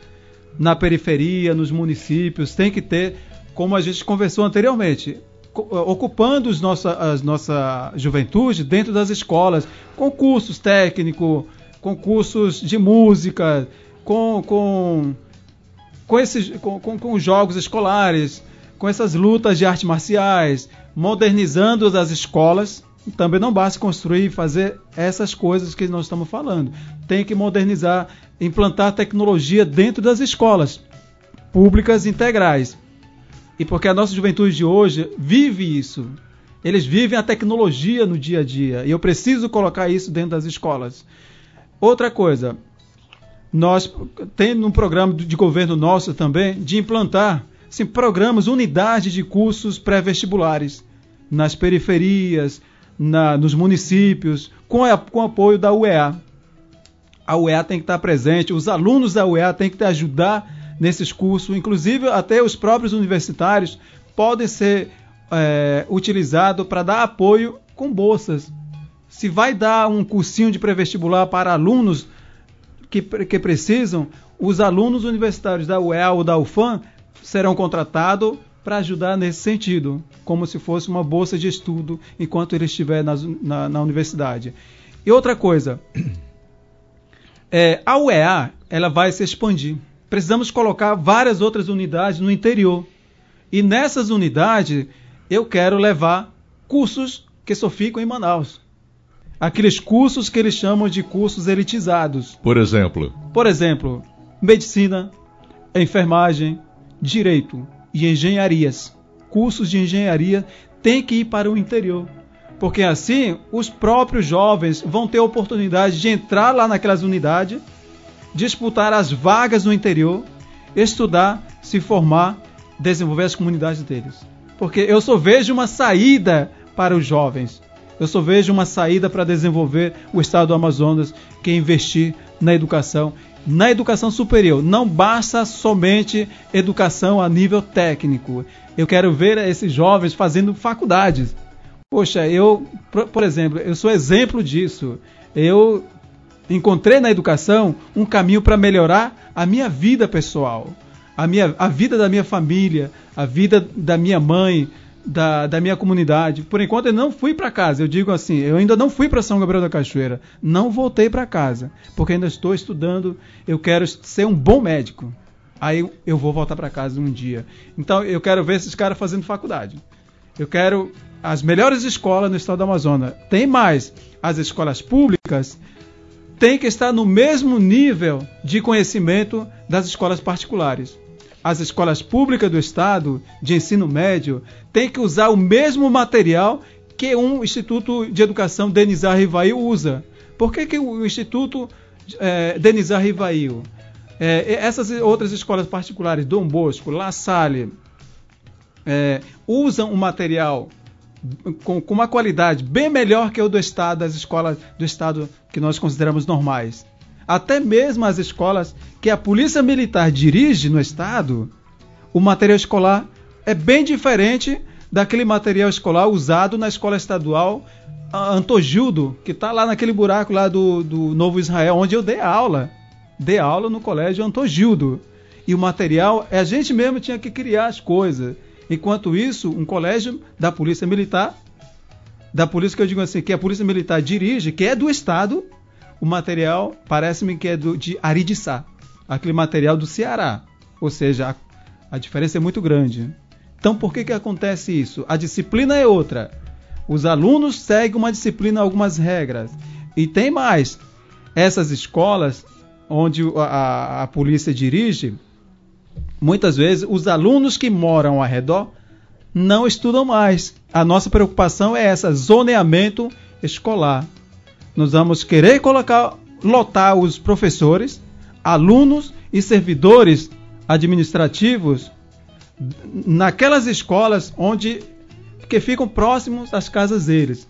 Speaker 5: na periferia, nos municípios, tem que ter, como a gente conversou anteriormente, ocupando os nossa, as nossa juventude dentro das escolas, com cursos técnicos, com cursos de música, com, com, com, esses, com, com, com jogos escolares, com essas lutas de artes marciais, modernizando as escolas. Também não basta construir e fazer essas coisas que nós estamos falando. Tem que modernizar, implantar tecnologia dentro das escolas públicas integrais. E porque a nossa juventude de hoje vive isso. Eles vivem a tecnologia no dia a dia. E eu preciso colocar isso dentro das escolas. Outra coisa, nós temos um programa de governo nosso também de implantar assim, programas, unidades de cursos pré-vestibulares nas periferias, na, nos municípios, com, a, com apoio da UEA. A UEA tem que estar presente, os alunos da UEA têm que ajudar nesses cursos, inclusive até os próprios universitários podem ser é, utilizados para dar apoio com bolsas. Se vai dar um cursinho de pré-vestibular para alunos que, que precisam, os alunos universitários da UEA ou da UFAM serão contratados para ajudar nesse sentido, como se fosse uma bolsa de estudo enquanto ele estiver na, na, na universidade. E outra coisa, [CLEARS THROAT] é, a UEA ela vai se expandir. Precisamos colocar várias outras unidades no interior. E nessas unidades eu quero levar cursos que só ficam em Manaus. Aqueles cursos que eles chamam de cursos elitizados.
Speaker 4: Por exemplo?
Speaker 5: Por exemplo, medicina, enfermagem, direito e engenharias. Cursos de engenharia têm que ir para o interior. Porque assim os próprios jovens vão ter a oportunidade de entrar lá naquelas unidades, disputar as vagas no interior, estudar, se formar, desenvolver as comunidades deles. Porque eu só vejo uma saída para os jovens. Eu só vejo uma saída para desenvolver o estado do Amazonas, que é investir na educação na educação superior. Não basta somente educação a nível técnico. Eu quero ver esses jovens fazendo faculdades. Poxa, eu, por exemplo, eu sou exemplo disso. Eu encontrei na educação um caminho para melhorar a minha vida pessoal, a, minha, a vida da minha família, a vida da minha mãe, da, da minha comunidade. Por enquanto eu não fui para casa. Eu digo assim, eu ainda não fui para São Gabriel da Cachoeira. Não voltei para casa, porque ainda estou estudando. Eu quero ser um bom médico. Aí eu vou voltar para casa um dia. Então eu quero ver esses caras fazendo faculdade. Eu quero as melhores escolas no estado do Amazonas. Tem mais, as escolas públicas têm que estar no mesmo nível de conhecimento das escolas particulares as escolas públicas do Estado de ensino médio têm que usar o mesmo material que um Instituto de Educação Denizar Rivail usa. Por que, que o Instituto é, Denizar Rivail, é, essas outras escolas particulares, Dom Bosco, La Salle, é, usam um material com, com, uma qualidade bem melhor que o do Estado, das escolas do Estado que nós consideramos normais até mesmo as escolas que a Polícia Militar dirige no estado, o material escolar é bem diferente daquele material escolar usado na escola estadual Antojildo, que está lá naquele buraco lá do, do Novo Israel, onde eu dei aula. Dei aula no colégio Antojildo. E o material, a gente mesmo tinha que criar as coisas. Enquanto isso, um colégio da Polícia Militar, da polícia que eu digo assim, que a Polícia Militar dirige, que é do Estado, o material parece-me que é do, de Aridiçá, aquele material do Ceará. Ou seja, a, a diferença é muito grande. Então, por que, que acontece isso? A disciplina é outra. Os alunos seguem uma disciplina, algumas regras. E tem mais. Essas escolas onde a, a, a polícia dirige, muitas vezes os alunos que moram ao redor não estudam mais. A nossa preocupação é essa, zoneamento escolar. Nós vamos querer colocar, lotar os professores, alunos e servidores administrativos naquelas escolas onde que ficam próximos às casas deles.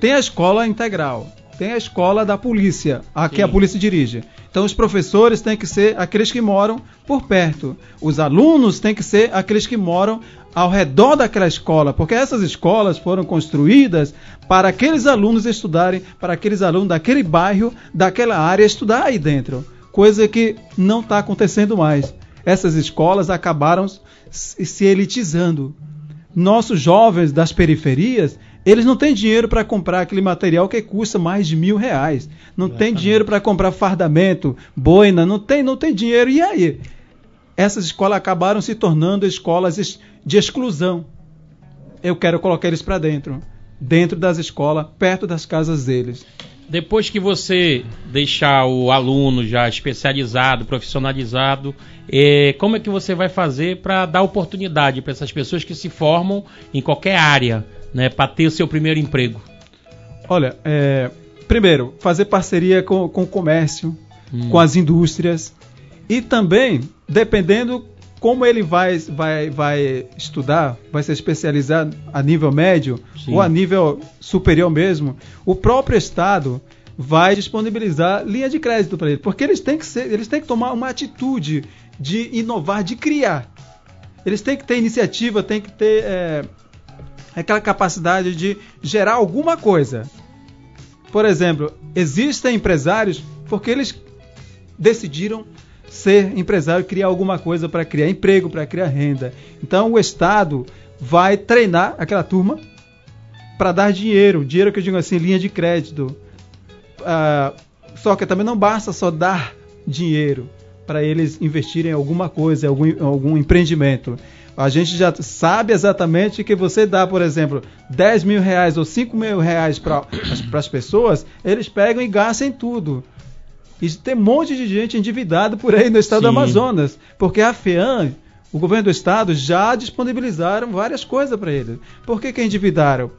Speaker 5: Tem a escola integral, tem a escola da polícia, a que a polícia dirige. Então os professores têm que ser aqueles que moram por perto. Os alunos têm que ser aqueles que moram ao redor daquela escola, porque essas escolas foram construídas para aqueles alunos estudarem, para aqueles alunos daquele bairro, daquela área estudar aí dentro. Coisa que não está acontecendo mais. Essas escolas acabaram se elitizando. Nossos jovens das periferias, eles não têm dinheiro para comprar aquele material que custa mais de mil reais. Não Exatamente. tem dinheiro para comprar fardamento, boina, não tem, não tem dinheiro. E aí? Essas escolas acabaram se tornando escolas de exclusão. Eu quero colocar eles para dentro, dentro das escolas, perto das casas deles.
Speaker 3: Depois que você deixar o aluno já especializado, profissionalizado, é, como é que você vai fazer para dar oportunidade para essas pessoas que se formam em qualquer área, né, para ter o seu primeiro emprego?
Speaker 5: Olha, é, primeiro, fazer parceria com, com o comércio, hum. com as indústrias e também, dependendo como ele vai, vai, vai estudar, vai se especializar a nível médio Sim. ou a nível superior mesmo, o próprio Estado vai disponibilizar linha de crédito para ele, porque eles têm que ser, eles têm que tomar uma atitude de inovar, de criar. Eles têm que ter iniciativa, têm que ter é, aquela capacidade de gerar alguma coisa. Por exemplo, existem empresários porque eles decidiram ser empresário, criar alguma coisa para criar emprego, para criar renda. Então o Estado vai treinar aquela turma para dar dinheiro, dinheiro que eu digo assim, linha de crédito. Uh, só que também não basta só dar dinheiro para eles investirem em alguma coisa, em algum, em algum empreendimento. A gente já sabe exatamente que você dá, por exemplo, 10 mil reais ou 5 mil reais para as pessoas, eles pegam e gastam tudo. E tem um monte de gente endividada por aí no estado Sim. do Amazonas, porque a FEAM, o governo do estado, já disponibilizaram várias coisas para eles. Por que, que endividaram?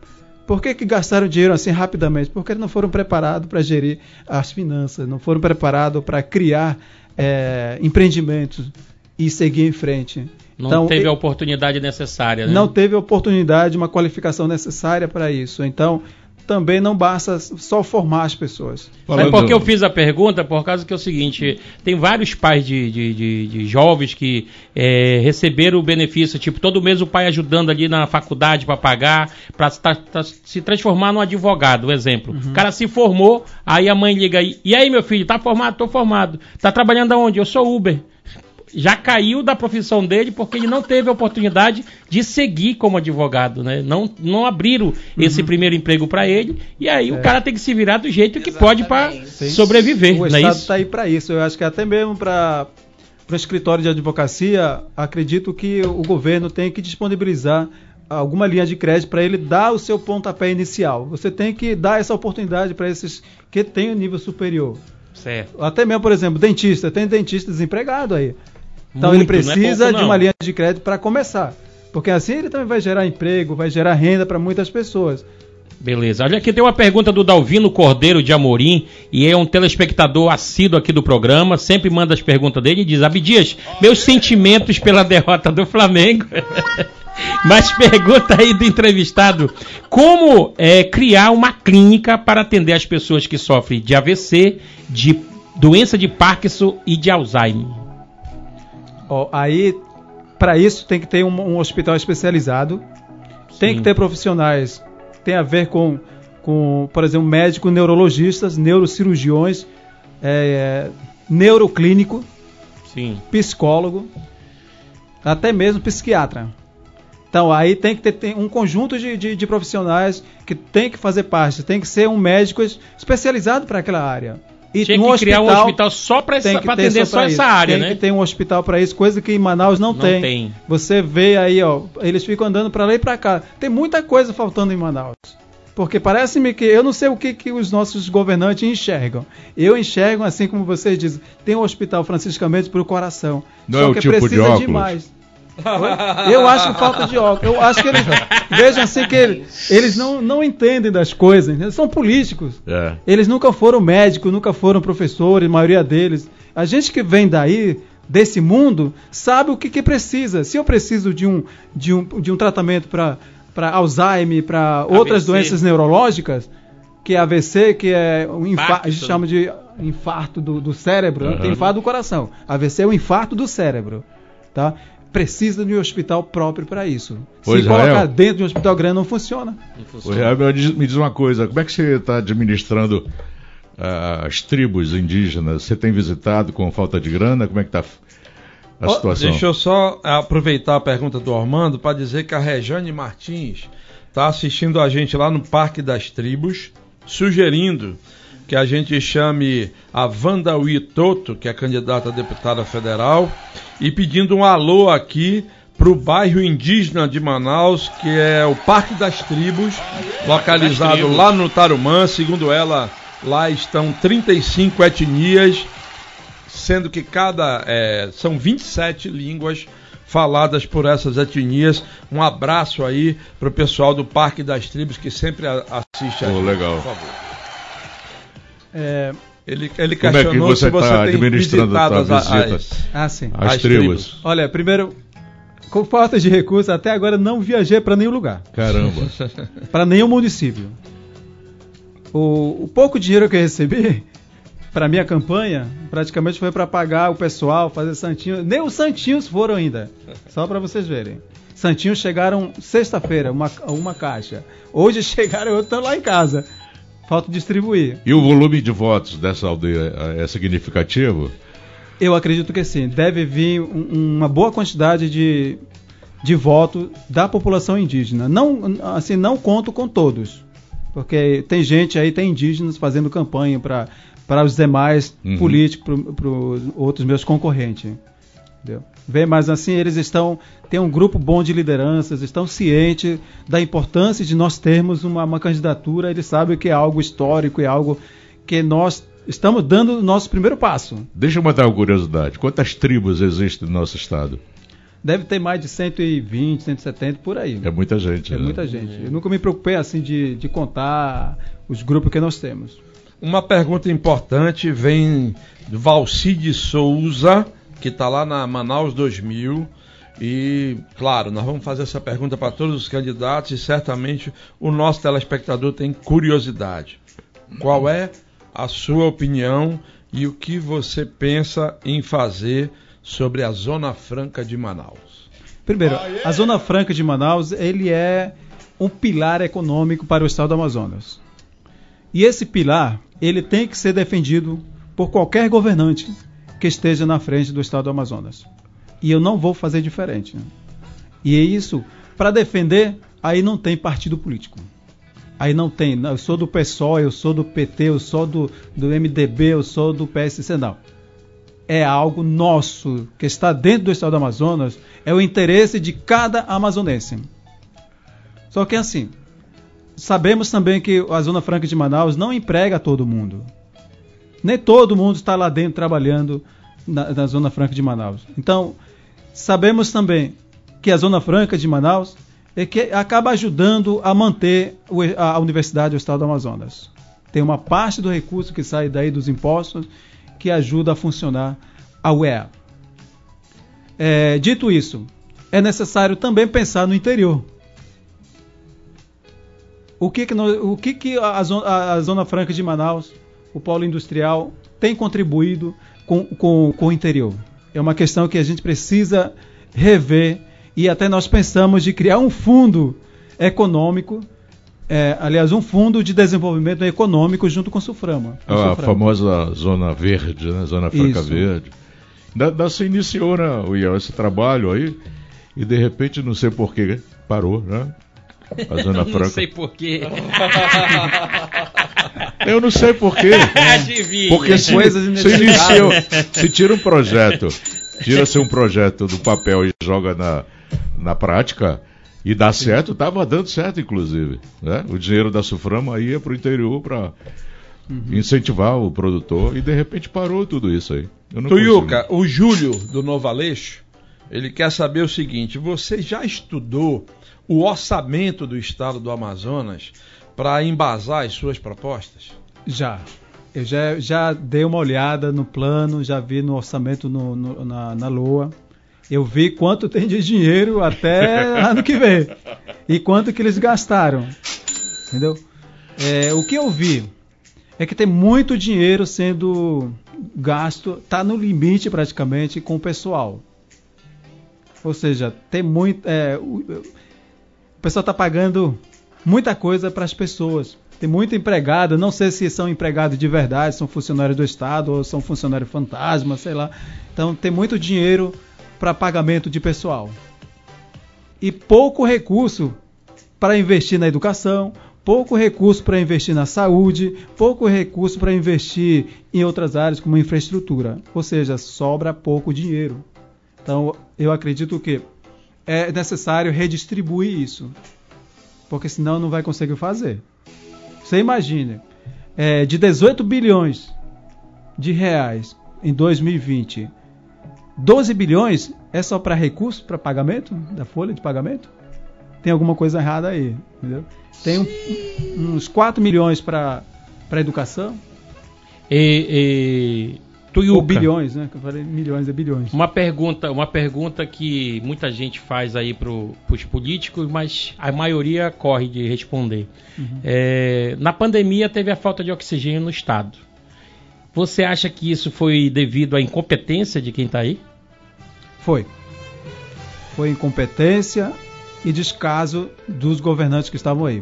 Speaker 5: Por que, que gastaram dinheiro assim rapidamente? Porque eles não foram preparados para gerir as finanças, não foram preparados para criar é, empreendimentos e seguir em frente.
Speaker 3: Não então, teve a oportunidade necessária, né?
Speaker 5: Não teve a oportunidade, uma qualificação necessária para isso. Então, também não basta só formar as pessoas.
Speaker 3: Falando... É porque eu fiz a pergunta por causa que é o seguinte, tem vários pais de, de, de, de jovens que é, receberam o benefício, tipo, todo mês o pai ajudando ali na faculdade para pagar, para se transformar num advogado, exemplo. Uhum. O cara se formou, aí a mãe liga aí, e aí meu filho, tá formado? Tô formado. Tá trabalhando aonde? Eu sou Uber já caiu da profissão dele porque ele não teve a oportunidade de seguir como advogado, né? Não, não abriram uhum. esse primeiro emprego para ele e aí é. o cara tem que se virar do jeito Exatamente. que pode para sobreviver.
Speaker 5: O é Estado está aí para isso. Eu acho que até mesmo para o escritório de advocacia, acredito que o governo tem que disponibilizar alguma linha de crédito para ele dar o seu pontapé inicial. Você tem que dar essa oportunidade para esses que têm o nível superior. Certo. Até mesmo, por exemplo, dentista. Tem dentista desempregado aí. Então Muito, ele é precisa é pouco, de uma linha de crédito para começar. Porque assim ele também vai gerar emprego, vai gerar renda para muitas pessoas.
Speaker 3: Beleza. Olha aqui tem uma pergunta do Dalvino Cordeiro de Amorim, e é um telespectador assíduo aqui do programa, sempre manda as perguntas dele e diz: Abdias, meus sentimentos pela derrota do Flamengo. [LAUGHS] Mas pergunta aí do entrevistado: como é, criar uma clínica para atender as pessoas que sofrem de AVC, de doença de Parkinson e de Alzheimer?
Speaker 5: Ó, aí, para isso, tem que ter um, um hospital especializado, Sim. tem que ter profissionais, tem a ver com, com por exemplo, médicos, neurologistas, neurocirurgiões, é, neuroclínico, Sim. psicólogo, até mesmo psiquiatra. Então aí tem que ter tem um conjunto de, de, de, profissionais que tem que fazer parte, tem que ser um médico especializado para aquela área.
Speaker 3: E Tinha que criar um hospital só para atender só, só essa área,
Speaker 5: tem
Speaker 3: né?
Speaker 5: Tem que ter um hospital para isso, coisa que em Manaus não, não tem. tem. Você vê aí, ó, eles ficam andando para lá e para cá. Tem muita coisa faltando em Manaus. Porque parece-me que eu não sei o que, que os nossos governantes enxergam. Eu enxergo, assim como vocês dizem, tem um hospital franciscamente para o coração.
Speaker 4: Não
Speaker 5: Só
Speaker 4: é o
Speaker 5: que
Speaker 4: tipo de
Speaker 5: precisa
Speaker 4: óculos?
Speaker 5: demais. Oi? Eu acho falta de óculos. Eu acho que eles. Vejam assim que eles, eles não, não entendem das coisas. Eles são políticos.
Speaker 4: É.
Speaker 5: Eles nunca foram médicos, nunca foram professores, a maioria deles. A gente que vem daí, desse mundo, sabe o que, que precisa. Se eu preciso de um, de um, de um tratamento para Alzheimer, para outras doenças neurológicas, que é AVC, que é um infarto, a gente chama de infarto do, do cérebro?
Speaker 4: Aham.
Speaker 5: tem infarto do coração. AVC é o infarto do cérebro. Tá? Precisa de um hospital próprio para isso.
Speaker 4: Ô,
Speaker 5: Se
Speaker 4: Israel.
Speaker 5: colocar dentro de um hospital grande, não funciona.
Speaker 4: O Real, me diz, me diz uma coisa, como é que você está administrando ah, as tribos indígenas? Você tem visitado com falta de grana? Como é que está a situação?
Speaker 2: Deixa eu só aproveitar a pergunta do Armando para dizer que a Rejane Martins está assistindo a gente lá no Parque das Tribos, sugerindo que a gente chame a Wanda Toto, que é candidata a deputada federal, e pedindo um alô aqui para o bairro indígena de Manaus, que é o Parque das Tribos, localizado
Speaker 3: Tribos.
Speaker 2: lá no Tarumã. Segundo ela, lá estão 35 etnias sendo que cada é, são 27 línguas faladas por essas etnias. Um abraço aí pro pessoal do Parque das Tribos que sempre assiste a
Speaker 4: Oh,
Speaker 2: gente,
Speaker 4: legal.
Speaker 2: por favor.
Speaker 5: É,
Speaker 2: Ele, ele
Speaker 4: Como é que você tá
Speaker 2: tem
Speaker 4: administrando a tua
Speaker 2: visitado as-
Speaker 4: visita?
Speaker 2: as-
Speaker 5: ah, sim.
Speaker 4: As,
Speaker 2: as
Speaker 4: tribos.
Speaker 2: tribos.
Speaker 5: Olha, primeiro, com falta de recursos, até agora não viajei para nenhum lugar,
Speaker 4: Caramba. [LAUGHS]
Speaker 5: para nenhum município. O, o pouco dinheiro que eu recebi para minha campanha, praticamente foi para pagar o pessoal, fazer santinho. Nem os santinhos foram ainda, só para vocês verem. Santinhos chegaram sexta-feira, uma, uma caixa. Hoje [LAUGHS] chegaram, eu estou lá em casa. Falta distribuir.
Speaker 4: E o volume de votos dessa aldeia é significativo?
Speaker 5: Eu acredito que sim. Deve vir um- uma boa quantidade de, de voto da população indígena. Não, assim, não conto com todos. Porque tem gente aí, tem indígenas fazendo campanha para para os demais
Speaker 4: Uhum.
Speaker 5: políticos, para os outros meus concorrentes. Entendeu? Vê, mas assim, eles estão. Tem um grupo bom de lideranças, estão cientes da importância de nós termos uma, uma candidatura. Eles sabem que é algo histórico, é algo que nós estamos dando o nosso primeiro passo.
Speaker 4: Deixa eu matar uma curiosidade. Quantas tribos existem no nosso estado?
Speaker 5: Deve ter mais de 120, 170 por aí.
Speaker 4: É muita gente.
Speaker 5: É
Speaker 4: né?
Speaker 5: muita gente. Eu nunca me preocupei assim de, de contar os grupos que nós temos.
Speaker 2: Uma pergunta importante vem do Valcide Souza, que está lá na Manaus 2000. E, claro, nós vamos fazer essa pergunta para todos os candidatos e certamente o nosso telespectador tem curiosidade. Qual é a sua opinião e o que você pensa em fazer sobre a Zona Franca de Manaus?
Speaker 5: Primeiro, a Zona Franca de Manaus, ele é um pilar econômico para o estado do Amazonas. E esse pilar, ele tem que ser defendido por qualquer governante que esteja na frente do estado do Amazonas. E eu não vou fazer diferente. né? E é isso, para defender, aí não tem partido político. Aí não tem, eu sou do PSOL, eu sou do PT, eu sou do, do MDB, eu sou do PSC, não é algo nosso, que está dentro do estado do Amazonas, é o interesse de cada amazonense. Só que assim, sabemos também que a Zona Franca de Manaus não emprega todo mundo. Nem todo mundo está lá dentro trabalhando na, na Zona Franca de Manaus. Então, sabemos também que a Zona Franca de Manaus é que acaba ajudando a manter a, Universidade do Estado do Amazonas. Tem uma parte do recurso que sai daí dos impostos que ajuda a funcionar a UEA. É, dito isso, é necessário também pensar no interior. O que, que, nós- o que, que a, a Zona Franca de Manaus, o polo industrial, tem contribuído com, com, com o interior? É uma questão que a gente precisa rever e até nós pensamos de criar um fundo econômico, é, aliás, um fundo de desenvolvimento econômico junto com o Suframa. com
Speaker 4: A
Speaker 5: Suframa.
Speaker 4: famosa Zona Verde, né? Zona Franca
Speaker 5: Isso.
Speaker 4: Verde. Da, da, você iniciou, né, esse trabalho aí, e de repente, não sei porquê, parou, né? A Zona
Speaker 3: Não
Speaker 4: Franca.
Speaker 3: sei porquê. [LAUGHS]
Speaker 4: Eu não sei porquê.
Speaker 3: Adivinha.
Speaker 4: Porque se,
Speaker 5: Coisas
Speaker 4: se iniciou, se tira um projeto, tira-se um projeto do papel e joga na, na prática, E dá certo, estava dando certo, inclusive. Né? O dinheiro da Suframa ia para o interior para incentivar o produtor e de repente parou tudo isso aí. Não
Speaker 2: Tuiuca,
Speaker 4: consigo.
Speaker 2: o Júlio do Novo Aleixo, ele quer saber o seguinte: você já estudou o orçamento do estado do Amazonas para embasar as suas propostas?
Speaker 5: Já. Eu já, já dei uma olhada no plano, já vi no orçamento no, no- na, na Lua. Eu vi quanto [LAUGHS] tem de dinheiro até [LAUGHS] ano que vem. E quanto que eles gastaram. Entendeu? É, o que eu vi é que tem muito dinheiro sendo gasto, tá no limite praticamente com o pessoal. Ou seja, tem muito. é, pessoal está pagando muita coisa para as pessoas. Tem muito empregado, não sei se são empregados de verdade, são funcionários do Estado ou são funcionários fantasma, sei lá. Então tem muito dinheiro para pagamento de pessoal. E pouco recurso para investir na educação, pouco recurso para investir na saúde, pouco recurso para investir em outras áreas como infraestrutura. Ou seja, sobra pouco dinheiro. Então eu acredito que é necessário redistribuir isso, porque senão não vai conseguir fazer. Você imagine, é, de 18 bilhões de reais em 2020, 12 bilhões é só para recurso, para pagamento, da folha de pagamento? Tem alguma coisa errada aí, entendeu? Tem um- uns 4 milhões para educação,
Speaker 3: E, e,
Speaker 5: ou
Speaker 3: Tuiuca,
Speaker 5: bilhões, né? Eu falei milhões, é bilhões.
Speaker 3: Uma pergunta, uma pergunta que muita gente faz aí para os políticos, mas a maioria corre de responder. É, na pandemia teve a falta de oxigênio no estado. Você acha que isso foi devido à incompetência de quem está aí?
Speaker 5: Foi. Foi incompetência e descaso dos governantes que estavam aí.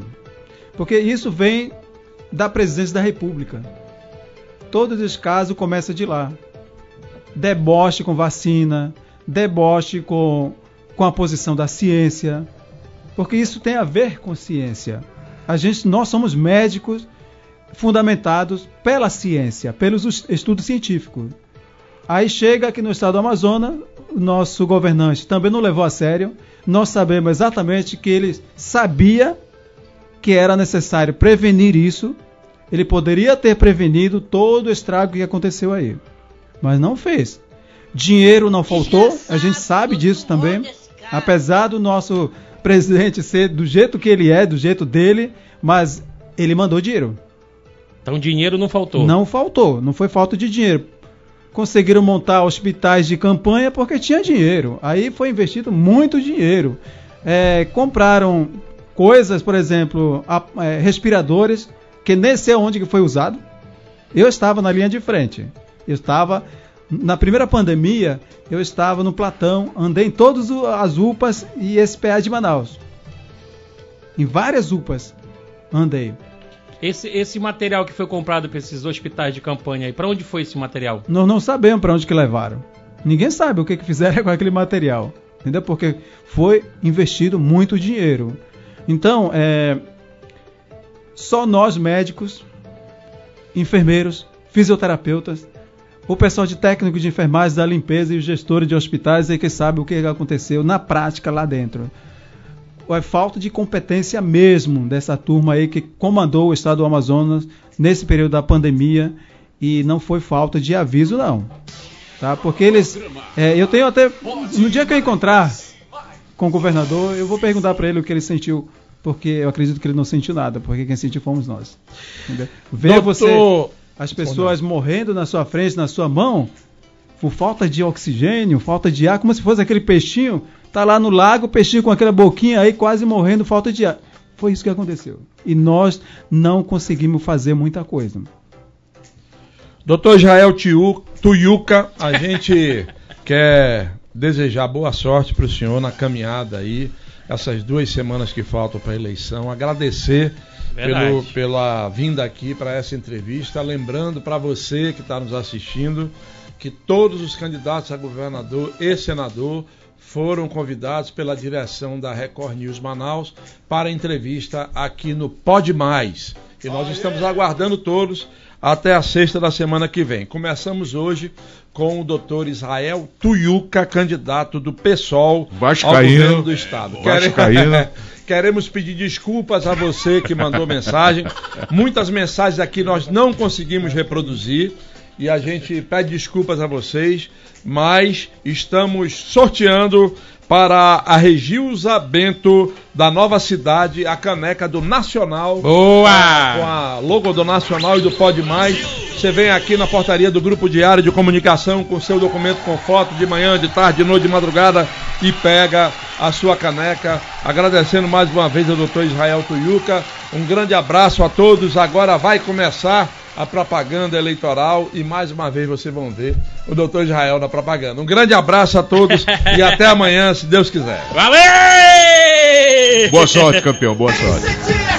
Speaker 5: Porque isso vem da presidência da República. Todo descaso começa de lá. Deboche com vacina, deboche com, com a posição da ciência. Porque isso tem a ver com ciência. A gente, nós somos médicos fundamentados pela ciência, pelos es- estudos científicos. Aí chega aqui no estado do Amazonas, nosso governante também não levou a sério. Nós sabemos exatamente que ele sabia que era necessário prevenir isso. Ele poderia ter prevenido todo o estrago que aconteceu aí, mas não fez. Dinheiro não faltou, a gente sabe disso também. Apesar do nosso presidente ser do jeito que ele é, do jeito dele, mas ele mandou dinheiro.
Speaker 3: Então dinheiro não faltou.
Speaker 5: Não faltou, não foi falta de dinheiro. Conseguiram montar hospitais de campanha porque tinha dinheiro. Aí foi investido muito dinheiro. É, compraram coisas, por exemplo, a- é, respiradores, que nem sei onde que foi usado. Eu estava na linha de frente. Eu estava na primeira pandemia, eu estava no Platão, andei em todas as UPAs e SPA de Manaus. Em várias UPAs andei.
Speaker 3: Esse, esse material que foi comprado para esses hospitais de campanha aí, para onde foi esse material?
Speaker 5: Nós não sabemos para onde que levaram. Ninguém sabe o que, que fizeram [LAUGHS] com aquele material. Entendeu? Porque foi investido muito dinheiro. Então, é, só nós médicos, enfermeiros, fisioterapeutas, o pessoal de técnico de enfermagem da limpeza e os gestores de hospitais é que sabe o que aconteceu na prática lá dentro. É falta de competência mesmo dessa turma aí que comandou o estado do Amazonas nesse período da pandemia e não foi falta de aviso não, tá? Porque eles, é, eu tenho até no dia que eu encontrar com o governador, eu vou perguntar para ele o que ele sentiu, porque eu acredito que ele não sentiu nada, porque quem sentiu fomos nós. Entendeu? Ver você as pessoas morrendo na sua frente, na sua mão, por falta de oxigênio, falta de ar, como se fosse aquele peixinho, tá lá no lago, o peixinho com aquela boquinha aí quase morrendo, falta de ar. Foi isso que aconteceu. E nós não conseguimos fazer muita coisa.
Speaker 2: Doutor Israel Tuiuca, a gente [LAUGHS] quer desejar boa sorte para o senhor na caminhada aí, essas duas semanas que faltam para a eleição. Agradecer pelo, pela vinda aqui para essa entrevista. Lembrando para você que está nos assistindo que todos os candidatos a governador e senador foram convidados pela direção da Record News Manaus para entrevista aqui no Pode Mais. E nós estamos aguardando todos até a sexta da semana que vem. Começamos hoje com o doutor Israel Tuiuca, candidato do PSOL ao
Speaker 4: Vascaíno.
Speaker 2: governo do Estado.
Speaker 4: Vascaíno. [LAUGHS]
Speaker 2: Queremos pedir desculpas a você que mandou mensagem. Muitas mensagens aqui nós não conseguimos reproduzir e a gente pede desculpas a vocês, mas estamos sorteando para a Regilza Bento da Nova Cidade a caneca do Nacional.
Speaker 3: Boa!
Speaker 2: Com a logo do Nacional e do Pode Mais. Você vem aqui na portaria do Grupo Diário de Comunicação com seu documento com foto de manhã, de tarde, de noite, de madrugada e pega a sua caneca. Agradecendo mais uma vez ao doutor Israel Tuiuca. Um grande abraço a todos. Agora vai começar a propaganda eleitoral e mais uma vez vocês vão ver o doutor Israel na propaganda. Um grande abraço a todos e [LAUGHS] até amanhã, se Deus quiser.
Speaker 3: Valeu!
Speaker 4: Boa sorte, campeão. Boa sorte.